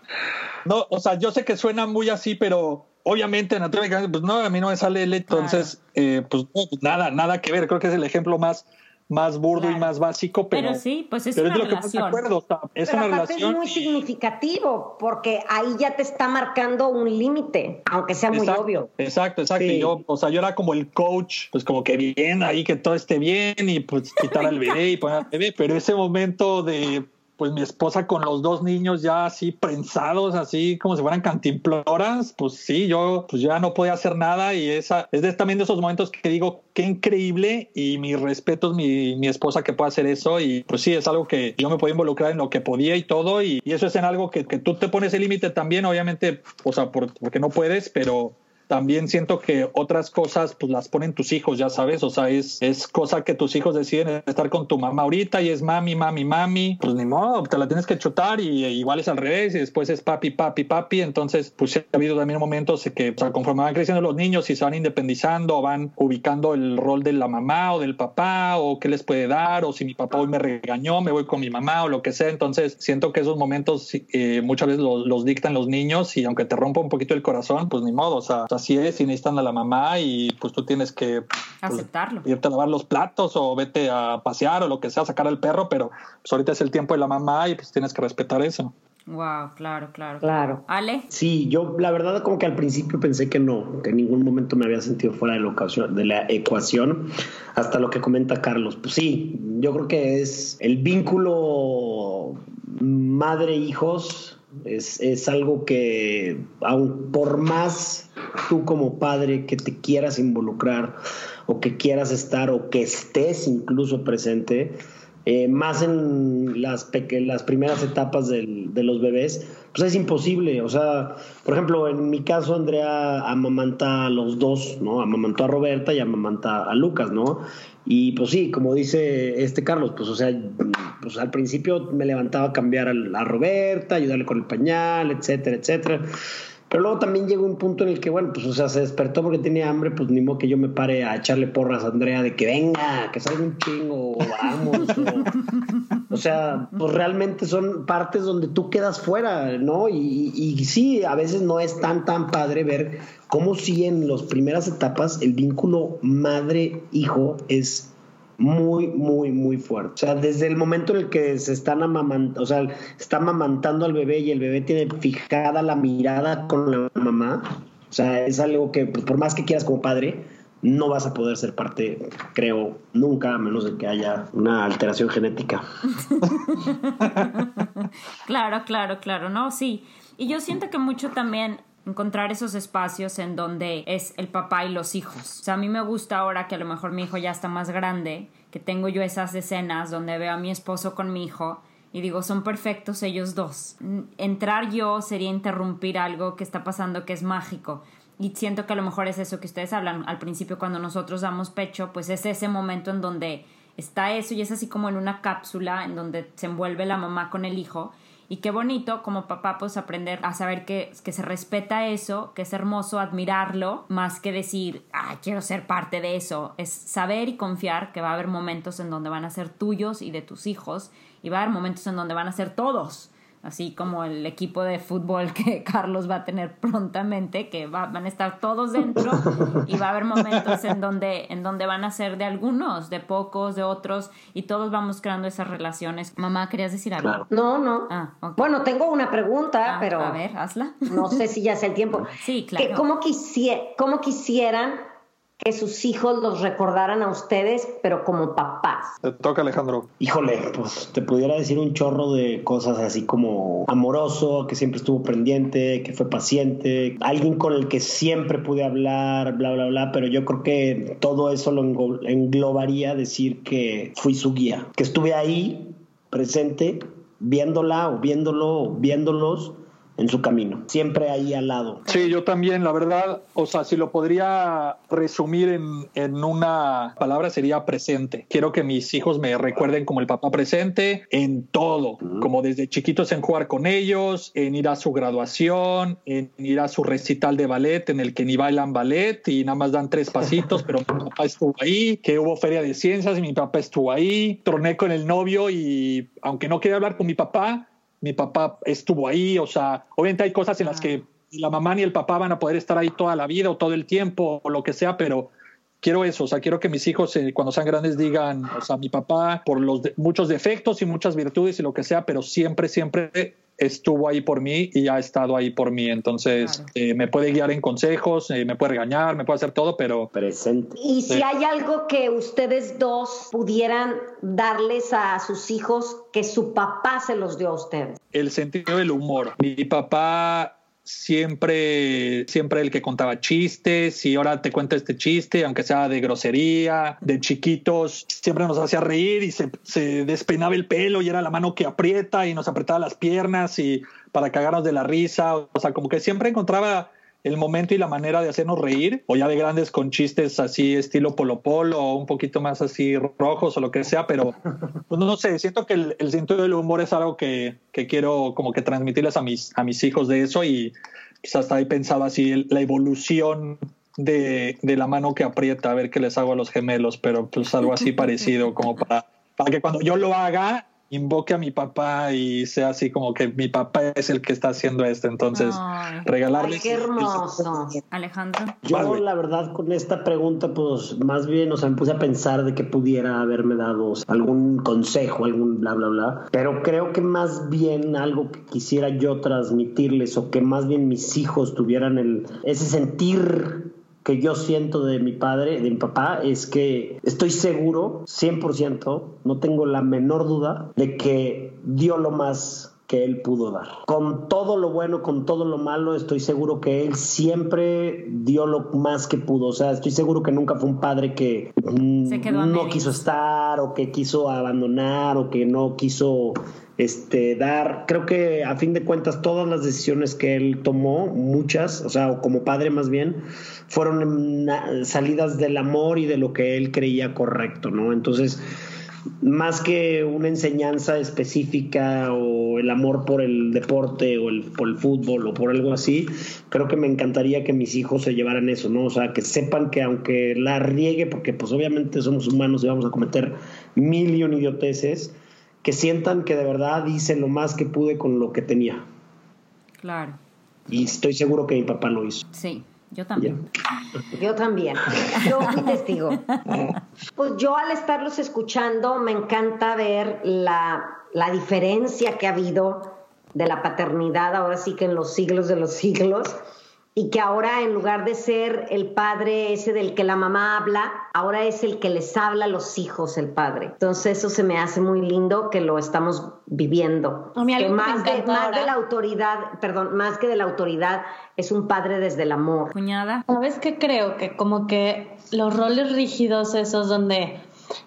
no, o sea, yo sé que suena muy así, pero obviamente naturalmente, pues no, a mí no me sale el entonces, eh, pues, pues nada, nada que ver. Creo que es el ejemplo más más burdo y más básico, pero, pero sí, pues es una es relación. es una relación. Es muy significativo porque ahí ya te está marcando un límite, aunque sea muy obvio. Exacto, exacto. yo, o sea, yo era como el coach, pues como que bien ahí que todo esté bien y pues quitar al bebé y poner al bebé, pero ese momento de pues mi esposa con los dos niños ya así prensados, así como si fueran cantimploras, pues sí, yo pues ya no podía hacer nada y esa es de, también de esos momentos que digo, qué increíble y mi respeto es mi, mi esposa que pueda hacer eso y pues sí, es algo que yo me podía involucrar en lo que podía y todo y, eso es en algo que, que tú te pones el límite también, obviamente, o sea, porque no puedes, pero también siento que otras cosas pues las ponen tus hijos, ya sabes, o sea, es, es cosa que tus hijos deciden estar con tu mamá ahorita y es mami, mami, mami, pues ni modo, te la tienes que chutar y igual es al revés y después es papi, papi, papi, entonces pues ha habido también momentos que o sea, conforme van creciendo los niños y se van independizando, van ubicando el rol de la mamá o del papá o qué les puede dar o si mi papá hoy me regañó, me voy con mi mamá o lo que sea, entonces siento que esos momentos eh, muchas veces los, los dictan los niños y aunque te rompa un poquito el corazón, pues ni modo, o sea, así es y necesitan a la mamá y pues tú tienes que pues, aceptarlo. irte a lavar los platos o vete a pasear o lo que sea, sacar al perro, pero pues ahorita es el tiempo de la mamá y pues tienes que respetar eso. Wow, claro, claro. Claro. Ale. Sí, yo la verdad como que al principio pensé que no, que en ningún momento me había sentido fuera de la, ocasión, de la ecuación, hasta lo que comenta Carlos. Pues sí, yo creo que es el vínculo madre-hijos es, es, algo que, aun por más tú como padre que te quieras involucrar o que quieras estar o que estés incluso presente, eh, más en las, las primeras etapas del, de los bebés, pues es imposible. O sea, por ejemplo, en mi caso, Andrea amamanta a los dos, ¿no? Amamantó a Roberta y amamanta a Lucas, ¿no? Y pues sí, como dice este Carlos, pues o sea, pues al principio me levantaba a cambiar a, Roberta, ayudarle con el pañal, etcétera, etcétera. Pero luego también llegó un punto en el que, bueno, pues, o sea, se despertó porque tenía hambre, pues ni modo que yo me pare a echarle porras a Andrea de que venga, que salga un chingo, vamos. o, sea, pues realmente son partes donde tú quedas fuera, ¿no? Y, y, sí, a veces no es tan, tan padre ver cómo sí en las primeras etapas el vínculo madre-hijo es muy, muy, muy fuerte. O sea, desde el momento en el que se están amamantando, o sea, está amamantando al bebé y el bebé tiene fijada la mirada con la mamá, o sea, es algo que pues, por más que quieras como padre, no vas a poder ser parte, creo, nunca, a menos de que haya una alteración genética. claro, claro, claro, no, sí. Y yo siento que mucho también encontrar esos espacios en donde es el papá y los hijos. O sea, a mí me gusta ahora que a lo mejor mi hijo ya está más grande, que tengo yo esas escenas donde veo a mi esposo con mi hijo y digo, son perfectos ellos dos. Entrar yo sería interrumpir algo que está pasando que es mágico. Y siento que a lo mejor es eso que ustedes hablan al principio cuando nosotros damos pecho, pues es ese momento en donde está eso y es así como en una cápsula en donde se envuelve la mamá con el hijo. Y qué bonito como papá pues aprender a saber que, que se respeta eso, que es hermoso admirarlo, más que decir, ah, quiero ser parte de eso. Es saber y confiar que va a haber momentos en donde van a ser tuyos y de tus hijos y va a haber momentos en donde van a ser todos así como el equipo de fútbol que Carlos va a tener prontamente, que van a estar todos dentro y va a haber momentos en donde, en donde van a ser de algunos, de pocos, de otros, y todos vamos creando esas relaciones. Mamá, ¿querías decir algo? No, no. Ah, bueno, tengo una pregunta, ah, pero... A ver, hazla. No sé si ya es el tiempo. Sí, claro. ¿Cómo, cómo quisieran que sus hijos los recordaran a ustedes, pero como papás. Te toca, Alejandro. Híjole, pues te pudiera decir un chorro de cosas así como amoroso, que siempre estuvo pendiente, que fue paciente, alguien con el que siempre pude hablar, bla, bla, bla, pero yo creo que todo eso lo englobaría decir que fui su guía, que estuve ahí presente, viéndola o viéndolo o viéndolos en su camino, siempre ahí al lado. Sí, yo también, la verdad, o sea, si lo podría resumir en, en, una palabra sería presente. Quiero que mis hijos me recuerden como el papá presente en todo, como desde chiquitos en jugar con ellos, en ir a su graduación, en ir a su recital de ballet en el que ni bailan ballet y nada más dan tres pasitos, pero mi papá estuvo ahí, que hubo feria de ciencias y mi papá estuvo ahí, torné con el novio y aunque no quería hablar con mi papá, mi papá estuvo ahí, o sea, obviamente hay cosas en las que la mamá ni el papá van a poder estar ahí toda la vida o todo el tiempo o lo que sea, pero quiero eso, o sea, quiero que mis hijos eh, cuando sean grandes digan, o sea, mi papá por los muchos defectos y muchas virtudes y lo que sea, pero siempre, siempre estuvo ahí por mí y ha estado ahí por mí. Entonces, eh, me puede guiar en consejos, eh, me puede regañar, me puede hacer todo, pero... Presente. Y si hay algo que ustedes dos pudieran darles a sus hijos que su papá se los dio a ustedes. El sentido del humor. Mi papá siempre, siempre el que contaba chistes y ahora te cuenta este chiste, aunque sea de grosería, de chiquitos, siempre nos hacía reír y se, se despeinaba el pelo y era la mano que aprieta y nos apretaba las piernas y para cagarnos de la risa, o sea, como que siempre encontraba el momento y la manera de hacernos reír, o ya de grandes con chistes así estilo Polo Polo, o un poquito más así rojos o lo que sea, pero pues no sé, siento que el, el sentido del humor es algo que, que, quiero como que transmitirles a mis, a mis hijos de eso y quizás hasta ahí pensaba así la evolución de, de, la mano que aprieta, a ver qué les hago a los gemelos, pero pues algo así parecido, como para, para que cuando yo lo haga, invoque a mi papá y sea así como que mi papá es el que está haciendo esto. Entonces, regalarle. qué hermoso. Alejandro. Yo, la verdad, con esta pregunta, pues más bien, o sea, me puse a pensar de que pudiera haberme dado algún consejo, algún bla, bla, bla. Pero creo que más bien algo que quisiera yo transmitirles o que más bien mis hijos tuvieran el, ese sentir que yo siento de mi padre, de mi papá, es que estoy seguro, 100%, no tengo la menor duda, de que dio lo más que él pudo dar. Con todo lo bueno, con todo lo malo, estoy seguro que él siempre dio lo más que pudo. O sea, estoy seguro que nunca fue un padre que no quiso estar o que quiso abandonar o que no quiso este, dar, creo que a fin de cuentas todas las decisiones que él tomó, muchas, o sea, como padre más bien, fueron salidas del amor y de lo que él creía correcto, ¿no? Entonces, más que una enseñanza específica o el amor por el deporte o el, por el fútbol o por algo así, creo que me encantaría que mis hijos se llevaran eso, ¿no? O sea, que sepan que aunque la riegue, porque pues obviamente somos humanos y vamos a cometer mil y idioteces, que sientan que de verdad hice lo más que pude con lo que tenía. Claro. Y estoy seguro que mi papá lo hizo. Sí. Yo también. Yo también. Yo fui testigo. Pues yo al estarlos escuchando me encanta ver la, la diferencia que ha habido de la paternidad, ahora sí que en los siglos de los siglos, y que ahora en lugar de ser el padre ese del que la mamá habla, ahora es el que les habla a los hijos el padre. Entonces eso se me hace muy lindo que lo estamos viviendo. que más, de, más de la autoridad, perdón, más que de la autoridad, es un padre desde el amor. Cuñada. ¿Sabes qué creo? Que como que los roles rígidos esos donde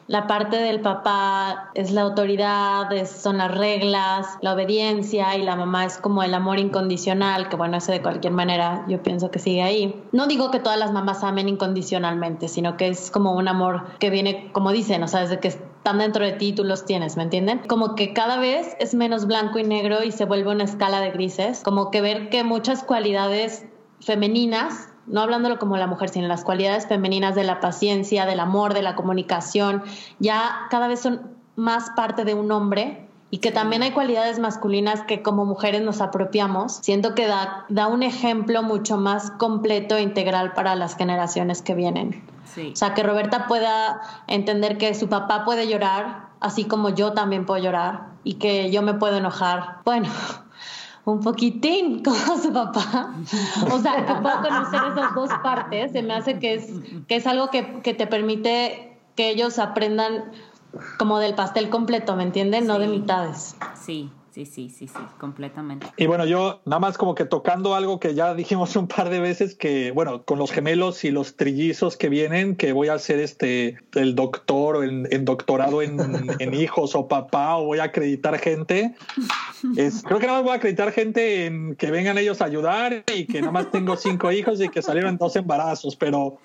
la parte del papá es la autoridad, son las reglas, la obediencia y la mamá es como el amor incondicional, que bueno, ese de cualquier manera yo pienso que sigue ahí. No digo que todas las mamás amen incondicionalmente, sino que es como un amor que viene, como dicen, o sea, desde que están dentro de ti tú los tienes, ¿me entienden? Como que cada vez es menos blanco y negro y se vuelve una escala de grises, como que ver que muchas cualidades femeninas no hablándolo como la mujer, sino las cualidades femeninas de la paciencia, del amor, de la comunicación, ya cada vez son más parte de un hombre y que también hay cualidades masculinas que como mujeres nos apropiamos, siento que da, da un ejemplo mucho más completo e integral para las generaciones que vienen. O sea, que Roberta pueda entender que su papá puede llorar, así como yo también puedo llorar, y que yo me puedo enojar. Bueno, un poquitín como su papá. O sea, que puedo conocer esas dos partes, se me hace que es, que es algo que, que te permite que ellos aprendan como del pastel completo, ¿me entienden? No de mitades. Sí, Sí, sí, sí, sí, completamente. Y bueno, yo nada más como que tocando algo que ya dijimos un par de veces que, bueno, con los gemelos y los trillizos que vienen, que voy a hacer este, el doctor o el, doctorado en, en, hijos o papá o voy a acreditar gente. Es, creo que nada más voy a acreditar gente en que vengan ellos a ayudar y que nada más tengo cinco hijos y que salieron dos embarazos, pero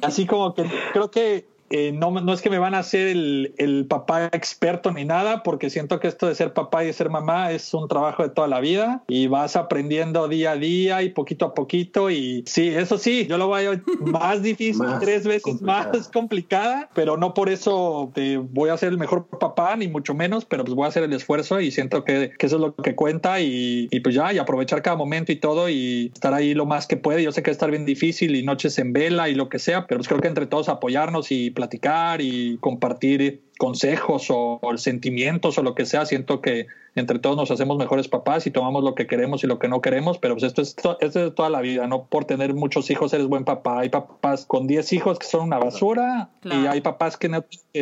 así como que creo que eh, no, no, es que me van a hacer el, el, papá experto ni nada, porque siento que esto de ser papá y de ser mamá es un trabajo de toda la vida y vas aprendiendo día a día y poquito a poquito. Y sí, eso sí, yo lo voy más difícil, tres veces más complicada, pero no por eso te voy a ser el mejor papá, ni mucho menos, pero pues voy a hacer el esfuerzo y siento que, que eso es lo que cuenta y, y, pues ya, y aprovechar cada momento y todo y estar ahí lo más que puede. Yo sé que va a estar bien difícil y noches en vela y lo que sea, pero pues creo que entre todos apoyarnos y platicar y compartir consejos o, sentimientos o lo que sea, siento que entre todos nos hacemos mejores papás y tomamos lo que queremos y lo que no queremos, pero pues esto es, esto es toda la vida, no por tener muchos hijos eres buen papá. Hay papás con 10 hijos que son una basura y hay papás que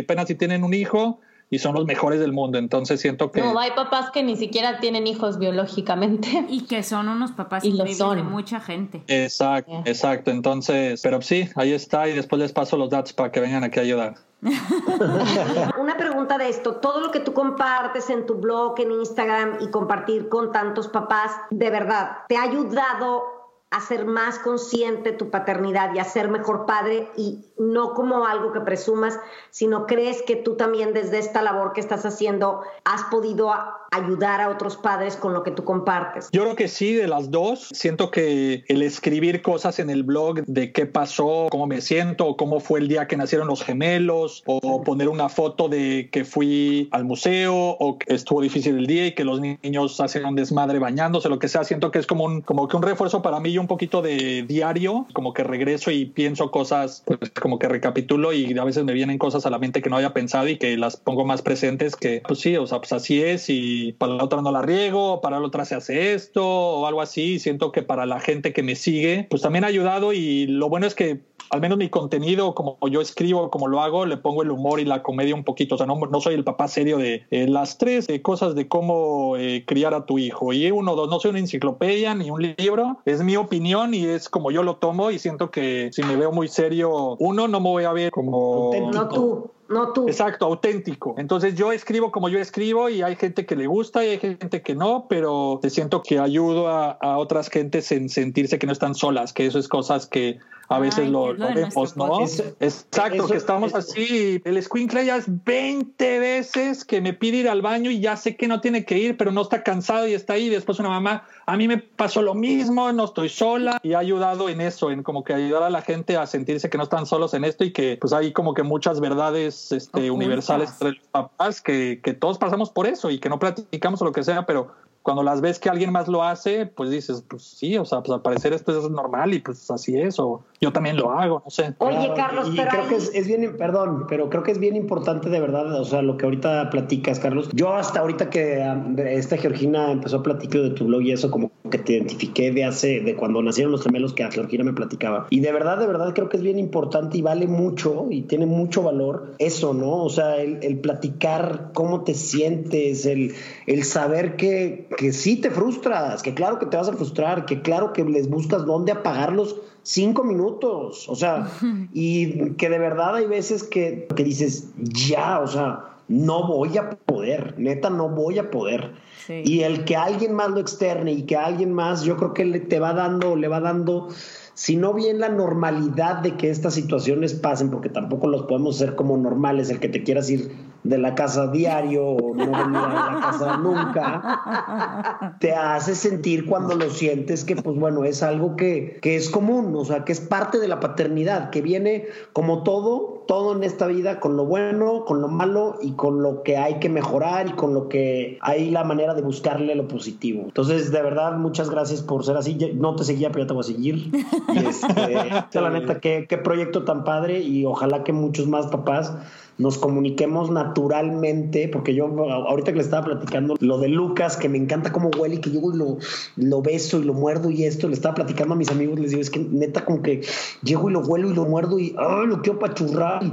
apenas si tienen un hijo y son los mejores del mundo. Entonces siento que. No, hay papás que ni siquiera tienen hijos biológicamente. Y que son unos papás y lo son. de mucha gente. Exacto, exacto. Entonces, pero sí, ahí está. Y después les paso los datos para que vengan aquí a ayudar. Una pregunta de esto, todo lo que tú compartes en tu blog, en Instagram y compartir con tantos papás, de verdad, ¿te ha ayudado a ser más consciente tu paternidad y a ser mejor padre y no como algo que presumas, sino crees que tú también desde esta labor que estás haciendo has podido ayudar a otros padres con lo que tú compartes? Yo creo que sí, de las dos. Siento que el escribir cosas en el blog de qué pasó, cómo me siento, cómo fue el día que nacieron los gemelos, o poner una foto de que fui al museo o estuvo difícil el día y que los niños hacen un desmadre bañándose, lo que sea, siento que es como un, como que un refuerzo para mí un poquito de diario, como que regreso y pienso cosas, pues como que recapitulo y a veces me vienen cosas a la mente que no había pensado y que las pongo más presentes que, pues sí, o sea, pues así es y para la otra no la riego, para la otra se hace esto o algo así. Siento que para la gente que me sigue, pues también ha ayudado y lo bueno es que al menos mi contenido, como yo escribo, como lo hago, le pongo el humor y la comedia un poquito. O sea, no, no soy el papá serio de eh, las tres eh, cosas de cómo eh, criar a tu hijo. Y uno, dos, no soy una enciclopedia ni un libro. Es mi opinión y es como yo lo tomo. Y siento que si me veo muy serio, uno, no me voy a ver como. No tú. No tú. Exacto, auténtico. Entonces yo escribo como yo escribo y hay gente que le gusta y hay gente que no, pero te siento que ayudo a, a otras gentes en sentirse que no están solas, que eso es cosas que a veces lo, vemos, ¿no? Exacto, que estamos así. El squinkle ya es 20 veces que me pide ir al baño y ya sé que no tiene que ir, pero no está cansado y está ahí. Después una mamá, a mí me pasó lo mismo, no estoy sola y ha ayudado en eso, en como que ayudar a la gente a sentirse que no están solos en esto y que pues hay como que muchas verdades este, universales entre los papás que, que todos pasamos por eso y que no platicamos o lo que sea, pero cuando las ves que alguien más lo hace, pues dices, pues sí, o sea, pues al parecer esto es normal y pues así es, o yo también lo hago, no sé. Oye, Carlos, y, creo que es, bien, perdón, pero creo que es bien importante de verdad, o sea, lo que ahorita platicas, Carlos. Yo hasta ahorita que um, esta Georgina empezó a platicar de tu blog y eso, como que te identifiqué de hace, de cuando nacieron los gemelos que a Georgina me platicaba. Y de verdad, de verdad creo que es bien importante y vale mucho y tiene mucho valor eso, ¿no? O sea, el, el platicar cómo te sientes, el, el saber que que sí te frustras, que claro que te vas a frustrar, que claro que les buscas dónde apagar los cinco minutos, o sea, y que de verdad hay veces que, que dices, ya, o sea, no voy a poder, neta, no voy a poder. Y el que alguien más lo externe y que alguien más, yo creo que le, te va dando, le va dando si no bien la normalidad de que estas situaciones pasen, porque tampoco los podemos hacer como normales, el que te quieras ir de la casa diario o no venir a la casa nunca, te hace sentir cuando lo sientes que, pues bueno, es algo que, que es común, o sea, que es parte de la paternidad, que viene como todo, todo en esta vida, con lo bueno, con lo malo y con lo que hay que mejorar y con lo que hay la manera de buscarle lo positivo. Entonces, de verdad, muchas gracias por ser así. No te seguía, pero ya te voy a seguir. Y este, la neta, qué, qué proyecto tan padre y ojalá que muchos más papás nos comuniquemos naturalmente, porque yo ahorita que le estaba platicando lo de Lucas, que me encanta cómo huele y que yo lo, lo beso y lo muerdo y esto, le estaba platicando a mis amigos, les digo, es que neta como que llego y lo huelo y lo muerdo y lo quiero pachurrar y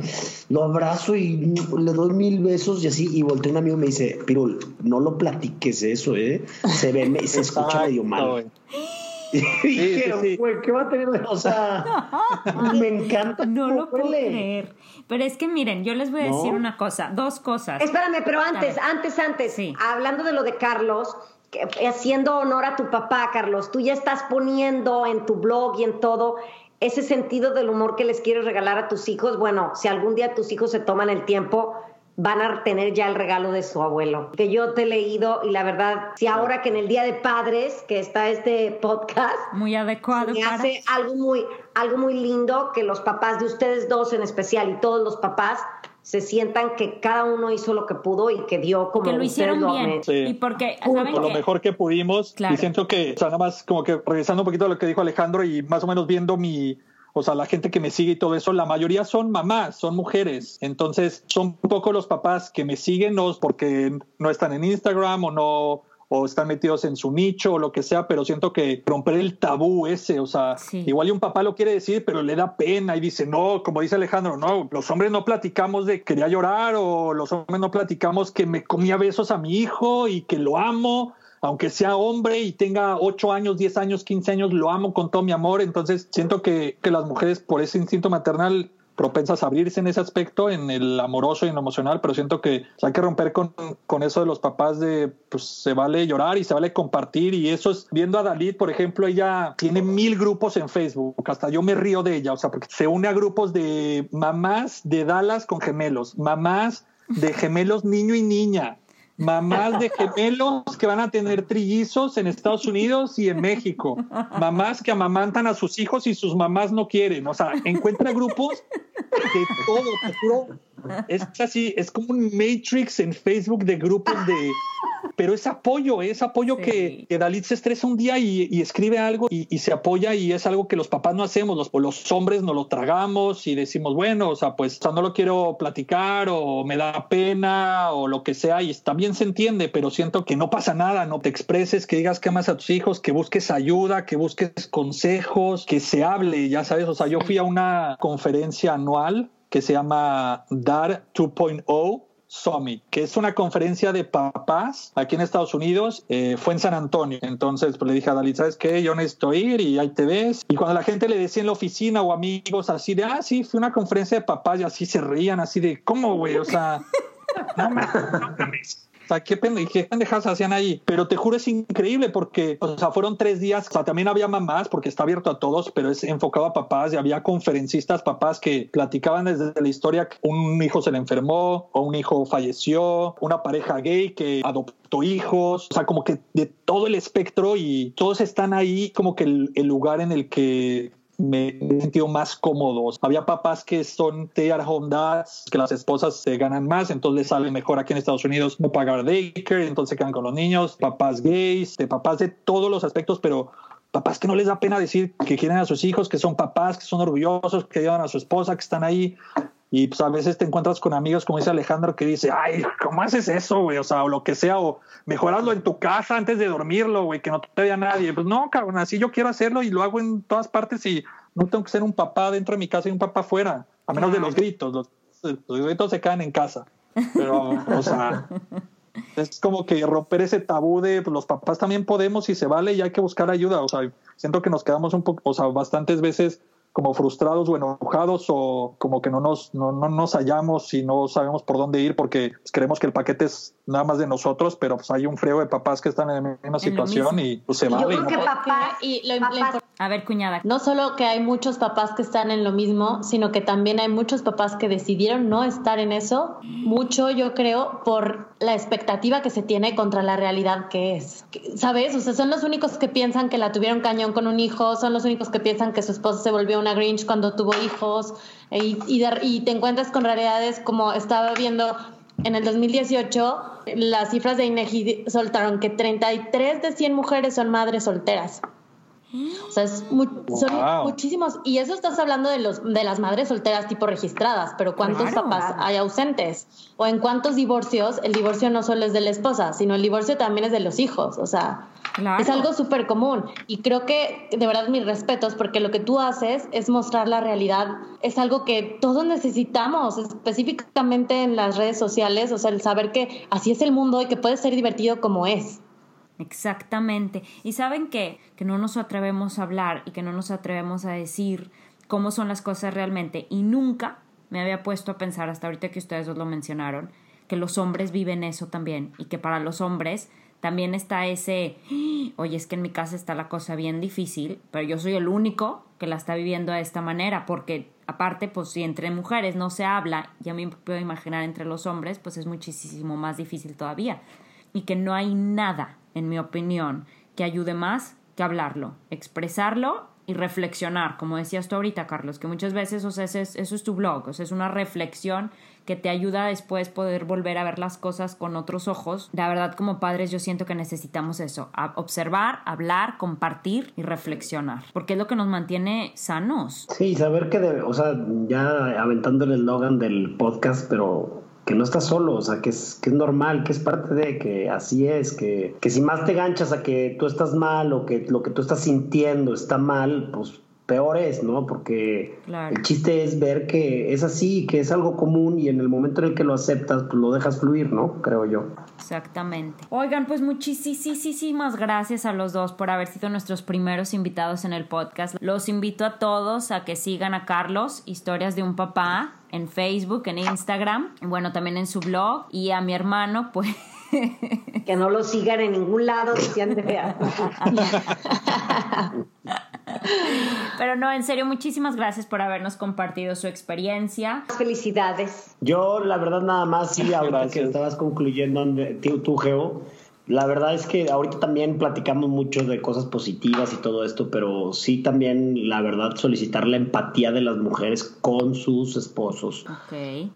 lo abrazo y le doy mil besos y así, y volteé un amigo y me dice, Pirul, no lo platiques eso, ¿eh? Se ve, se escucha medio mal. Y ¿qué va a tener? O sea, me encanta. No lo puedo creer. Pero es que miren, yo les voy a decir una cosa, dos cosas. Espérame, pero antes, antes, antes, hablando de lo de Carlos, haciendo honor a tu papá, Carlos, tú ya estás poniendo en tu blog y en todo ese sentido del humor que les quieres regalar a tus hijos. Bueno, si algún día tus hijos se toman el tiempo, van a tener ya el regalo de su abuelo. Que yo te he leído y la verdad, si ahora que en el Día de Padres, que está este podcast, muy adecuado. Me hace algo muy, algo muy lindo que los papás de ustedes dos en especial y todos los papás se sientan que cada uno hizo lo que pudo y que dio como que lo hicieron bien. y porque ¿saben lo mejor que pudimos y siento que o sea nada más como que regresando un poquito a lo que dijo Alejandro y más o menos viendo mi o sea, la gente que me sigue y todo eso, la mayoría son mamás, son mujeres. Entonces, son poco los papás que me siguen, no porque no están en Instagram o no o están metidos en su nicho o lo que sea, pero siento que romper el tabú ese, o sea, igual y un papá lo quiere decir, pero le da pena y dice, no, como dice Alejandro, no, los hombres no platicamos de quería llorar o los hombres no platicamos que me comía besos a mi hijo y que lo amo aunque sea hombre y tenga 8 años, 10 años, 15 años, lo amo con todo mi amor. Entonces siento que, que las mujeres por ese instinto maternal propensas a abrirse en ese aspecto, en el amoroso y en lo emocional, pero siento que hay que romper con, con, eso de los papás de, pues se vale llorar y se vale compartir y eso es, viendo a Dalit, por ejemplo, ella tiene mil grupos en Facebook, hasta yo me río de ella, o sea, porque se une a grupos de mamás de Dallas con gemelos, mamás de gemelos niño y niña, mamás de gemelos que van a tener trillizos en Estados Unidos y en México, mamás que amamantan a sus hijos y sus mamás no quieren, o sea, encuentra grupos de todo, es así, es como un matrix en Facebook de grupos de, pero es apoyo, es apoyo que, que, Dalit se estresa un día y, escribe algo y, se apoya y es algo que los papás no hacemos, los, los hombres no lo tragamos y decimos, bueno, o sea, pues no lo quiero platicar o me da pena o lo que sea y también se entiende, pero siento que no pasa nada, no te expreses, que digas que amas a tus hijos, que busques ayuda, que busques consejos, que se hable, ya sabes, o sea, yo fui a una conferencia anual que se llama DAR 2.0 Summit, que es una conferencia de papás aquí en Estados Unidos, eh, fue en San Antonio. Entonces pues, le dije a Dalit, ¿sabes qué? Yo necesito ir y ahí te ves. Y cuando la gente le decía en la oficina o amigos así de, ah, sí, fue una conferencia de papás y así se reían, así de, ¿cómo, güey? O sea, no mames sea, qué, pendejas hacían ahí. Pero te juro, es increíble porque, o sea, fueron tres días. O sea, también había mamás porque está abierto a todos, pero es enfocado a papás y había conferencistas, papás que platicaban desde la historia que un hijo se le enfermó o un hijo falleció, una pareja gay que adoptó hijos, o sea, como que de todo el espectro y todos están ahí como que el lugar en el que me he sentido más cómodos. Había papás que son stay home que las esposas se ganan más, entonces les sale mejor aquí en Estados Unidos no pagar daycare, entonces se quedan con los niños, papás gays, papás de todos los aspectos, pero papás que no les da pena decir que quieren a sus hijos, que son papás, que son orgullosos, que llevan a su esposa, que están ahí. Y pues a veces te encuentras con amigos, como dice Alejandro, que dice, ay, ¿cómo haces eso, güey? O sea, o lo que sea, o mejorarlo en tu casa antes de dormirlo, güey, que no te vea nadie. Pues no, cabrón, así yo quiero hacerlo y lo hago en todas partes y no tengo que ser un papá dentro de mi casa y un papá afuera, a menos de los gritos. Los, gritos se caen en casa. Pero, o sea, Es como que romper ese tabú de pues, los papás también podemos y se vale y hay que buscar ayuda. O sea, siento que nos quedamos un poco, o sea, bastantes veces como frustrados o enojados o como que no nos, no, no nos hallamos y no sabemos por dónde ir porque pues, creemos que el paquete es nada más de nosotros, pero pues hay un frío de papás que están en la misma situación y pues se vale. Yo creo que papá y lo, a ver, cuñada. No solo que hay muchos papás que están en lo mismo, sino que también hay muchos papás que decidieron no estar en eso. Mucho, yo creo, por la expectativa que se tiene contra la realidad que es. ¿Sabes? O sea, son los únicos que piensan que la tuvieron cañón con un hijo, son los únicos que piensan que su esposa se volvió una Grinch cuando tuvo hijos y, y, y te encuentras con realidades como estaba viendo en el 2018 las cifras de INEGI soltaron que 33 de 100 mujeres son madres solteras. O sea, es son muchísimos. Y eso estás hablando de, los, de las madres solteras tipo registradas, pero ¿cuántos papás hay ausentes? O en cuántos divorcios, el divorcio no solo es de la esposa, sino el divorcio también es de los hijos. O sea, es algo súper común. Y creo que, de verdad, mis respetos, porque lo que tú haces es mostrar la realidad. Es algo que todos necesitamos, específicamente en las redes sociales. O sea, el saber que así es el mundo y que puede ser divertido como es. Exactamente. Y saben qué? Que no nos atrevemos a hablar y que no nos atrevemos a decir cómo son las cosas realmente. Y nunca me había puesto a pensar, hasta ahorita que ustedes os lo mencionaron, que los hombres viven eso también y que para los hombres también está ese, oye, es que en mi casa está la cosa bien difícil, pero yo soy el único que la está viviendo de esta manera, porque aparte, pues si entre mujeres no se habla, ya me puedo imaginar entre los hombres, pues es muchísimo más difícil todavía. Y que no hay nada en mi opinión, que ayude más que hablarlo, expresarlo y reflexionar, como decías tú ahorita, Carlos, que muchas veces o sea, eso, es, eso es tu blog, o es una reflexión que te ayuda después poder volver a ver las cosas con otros ojos. La verdad, como padres, yo siento que necesitamos eso, observar, hablar, compartir y reflexionar, porque es lo que nos mantiene sanos. Sí, saber que, o sea, ya aventando el eslogan del podcast, pero que no estás solo, o sea, que es, que es normal, que es parte de, que así es, que, que si más te ganchas a que tú estás mal o que lo que tú estás sintiendo está mal, pues peor es, ¿no? Porque el chiste es ver que es así, que es algo común y en el momento en el que lo aceptas, pues lo dejas fluir, ¿no? Creo yo. Exactamente. Oigan, pues muchísimas gracias a los dos por haber sido nuestros primeros invitados en el podcast. Los invito a todos a que sigan a Carlos, Historias de un Papá, en Facebook, en Instagram, bueno, también en su blog y a mi hermano, pues... Que no lo sigan en ningún lado, decían de Pero no, en serio, muchísimas gracias por habernos compartido su experiencia. Felicidades. Yo, la verdad, nada más, sí, ahora que estabas concluyendo, tú, Geo, la verdad es que ahorita también platicamos mucho de cosas positivas y todo esto, pero sí también, la verdad, solicitar la empatía de las mujeres con sus esposos.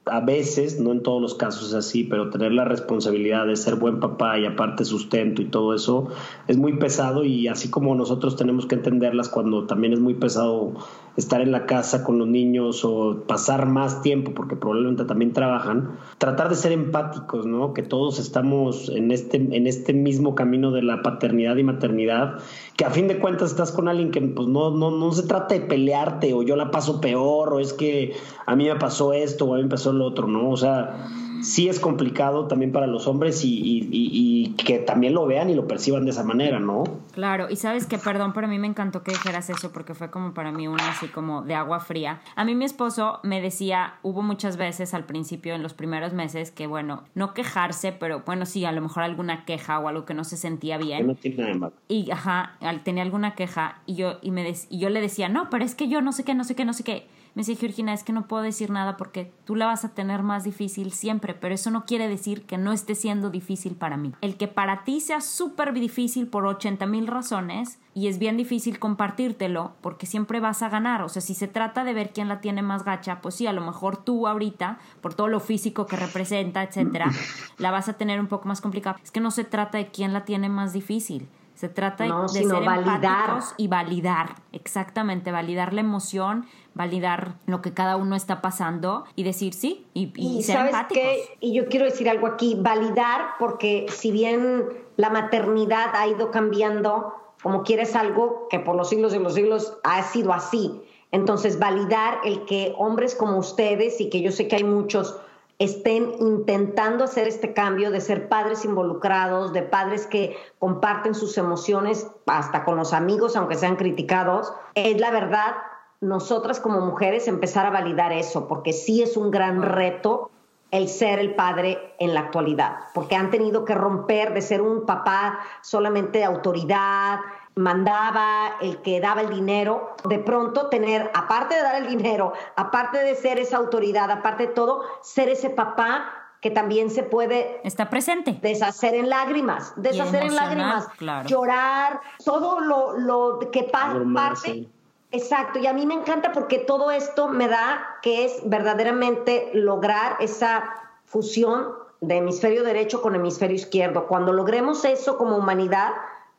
A veces, no en todos los casos es así, pero tener la responsabilidad de ser buen papá y aparte sustento y todo eso es muy pesado y así como nosotros tenemos que entenderlas cuando también es muy pesado estar en la casa con los niños o pasar más tiempo porque probablemente también trabajan, tratar de ser empáticos, ¿no? Que todos estamos en este, en este mismo camino de la paternidad y maternidad, que a fin de cuentas estás con alguien que pues no, no, no se trata de pelearte o yo la paso peor o es que a mí me pasó esto o a mí me pasó lo otro, ¿no? O sea, sí es complicado también para los hombres y, que también lo vean y lo perciban de esa manera, ¿no? Claro, y sabes que, perdón, pero a mí me encantó que dijeras eso porque fue como para mí una así como de agua fría. A mí mi esposo me decía, hubo muchas veces al principio, en los primeros meses, que bueno, no quejarse, pero bueno, sí, a lo mejor alguna queja o algo que no se sentía bien. No tiene nada Y, ajá, tenía alguna queja y yo, y, me y yo le decía, no, pero es que yo no sé qué, no sé qué, no sé qué me dice Georgina, es que no puedo decir nada porque tú la vas a tener más difícil siempre, pero eso no quiere decir que no esté siendo difícil para mí. El que para ti sea súper difícil por 80 mil razones y es bien difícil compartírtelo porque siempre vas a ganar. O sea, si se trata de ver quién la tiene más gacha, pues sí, a lo mejor tú ahorita, por todo lo físico que representa, etcétera, la vas a tener un poco más complicada. Es que no se trata de quién la tiene más difícil. Se trata de ser validar. y validar, exactamente, validar la emoción, validar lo que cada uno está pasando y decir sí y, y, ser ¿sabes Qué? Y yo quiero decir algo aquí, validar porque si bien la maternidad ha ido cambiando, como quieres algo que por los siglos de los siglos ha sido así. Entonces, validar el que hombres como ustedes y que yo sé que hay muchos estén intentando hacer este cambio de ser padres involucrados, de padres que comparten sus emociones hasta con los amigos, aunque sean criticados, es la verdad nosotras como mujeres empezar a validar eso, porque sí es un gran reto el ser el padre en la actualidad, porque han tenido que romper de ser un papá solamente de autoridad, mandaba, el que daba el dinero, de pronto tener, aparte de dar el dinero, aparte de ser esa autoridad, aparte de todo, ser ese papá que también se puede... Está presente. Deshacer en lágrimas, deshacer en lágrimas, llorar, todo lo, lo que parte... Exacto, y a mí me encanta porque todo esto me da que es verdaderamente lograr esa fusión de hemisferio derecho con hemisferio izquierdo. Cuando logremos eso como humanidad,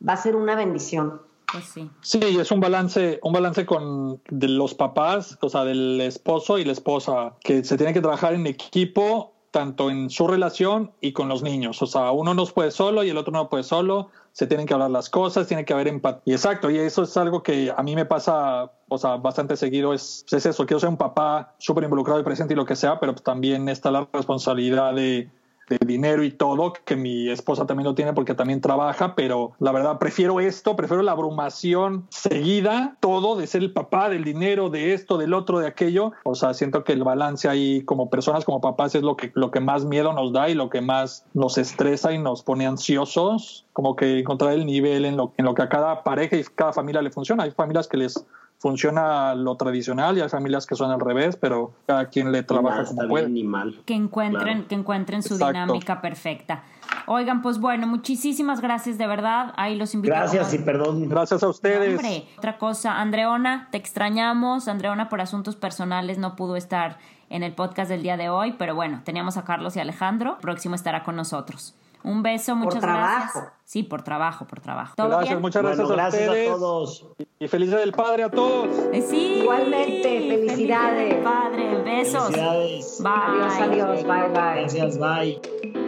va a ser una bendición. Pues sí. Sí, es un balance, un balance con de los papás, o sea, del esposo y la esposa, que se tiene que trabajar en equipo tanto en su relación y con los niños. O sea, uno no puede solo y el otro no puede solo. Se tienen que hablar las cosas, tiene que haber empatía. Exacto, y eso es algo que a mí me pasa, o sea, bastante seguido. Es, es eso, quiero ser un papá súper involucrado y presente y lo que sea, pero también está la responsabilidad de de dinero y todo, que mi esposa también lo tiene porque también trabaja, pero la verdad prefiero esto, prefiero la abrumación seguida, todo de ser el papá, del dinero, de esto, del otro, de aquello. O sea, siento que el balance ahí como personas, como papás, es lo que, lo que más miedo nos da y lo que más nos estresa y nos pone ansiosos, como que encontrar el nivel en lo, en lo que a cada pareja y cada familia le funciona. Hay familias que les funciona lo tradicional y hay familias que son al revés, pero cada quien le trabaja como puede. Que encuentren, que encuentren su dinámica perfecta. Oigan, pues bueno, muchísimas gracias de verdad. Ahí los invito. Gracias y perdón. Gracias a ustedes. otra cosa, Andreona, te extrañamos. Andreona por asuntos personales no pudo estar en el podcast del día de hoy, pero bueno, teníamos a Carlos y Alejandro. Próximo estará con nosotros. Un beso, muchas gracias. Sí, por trabajo, por trabajo. gracias, muchas gracias, a ustedes. todos. Y felices del Padre a todos. Eh, sí. Igualmente, felicidades. padre, besos. Felicidades. Bye. Adiós, adiós. Bye, bye. Gracias, bye.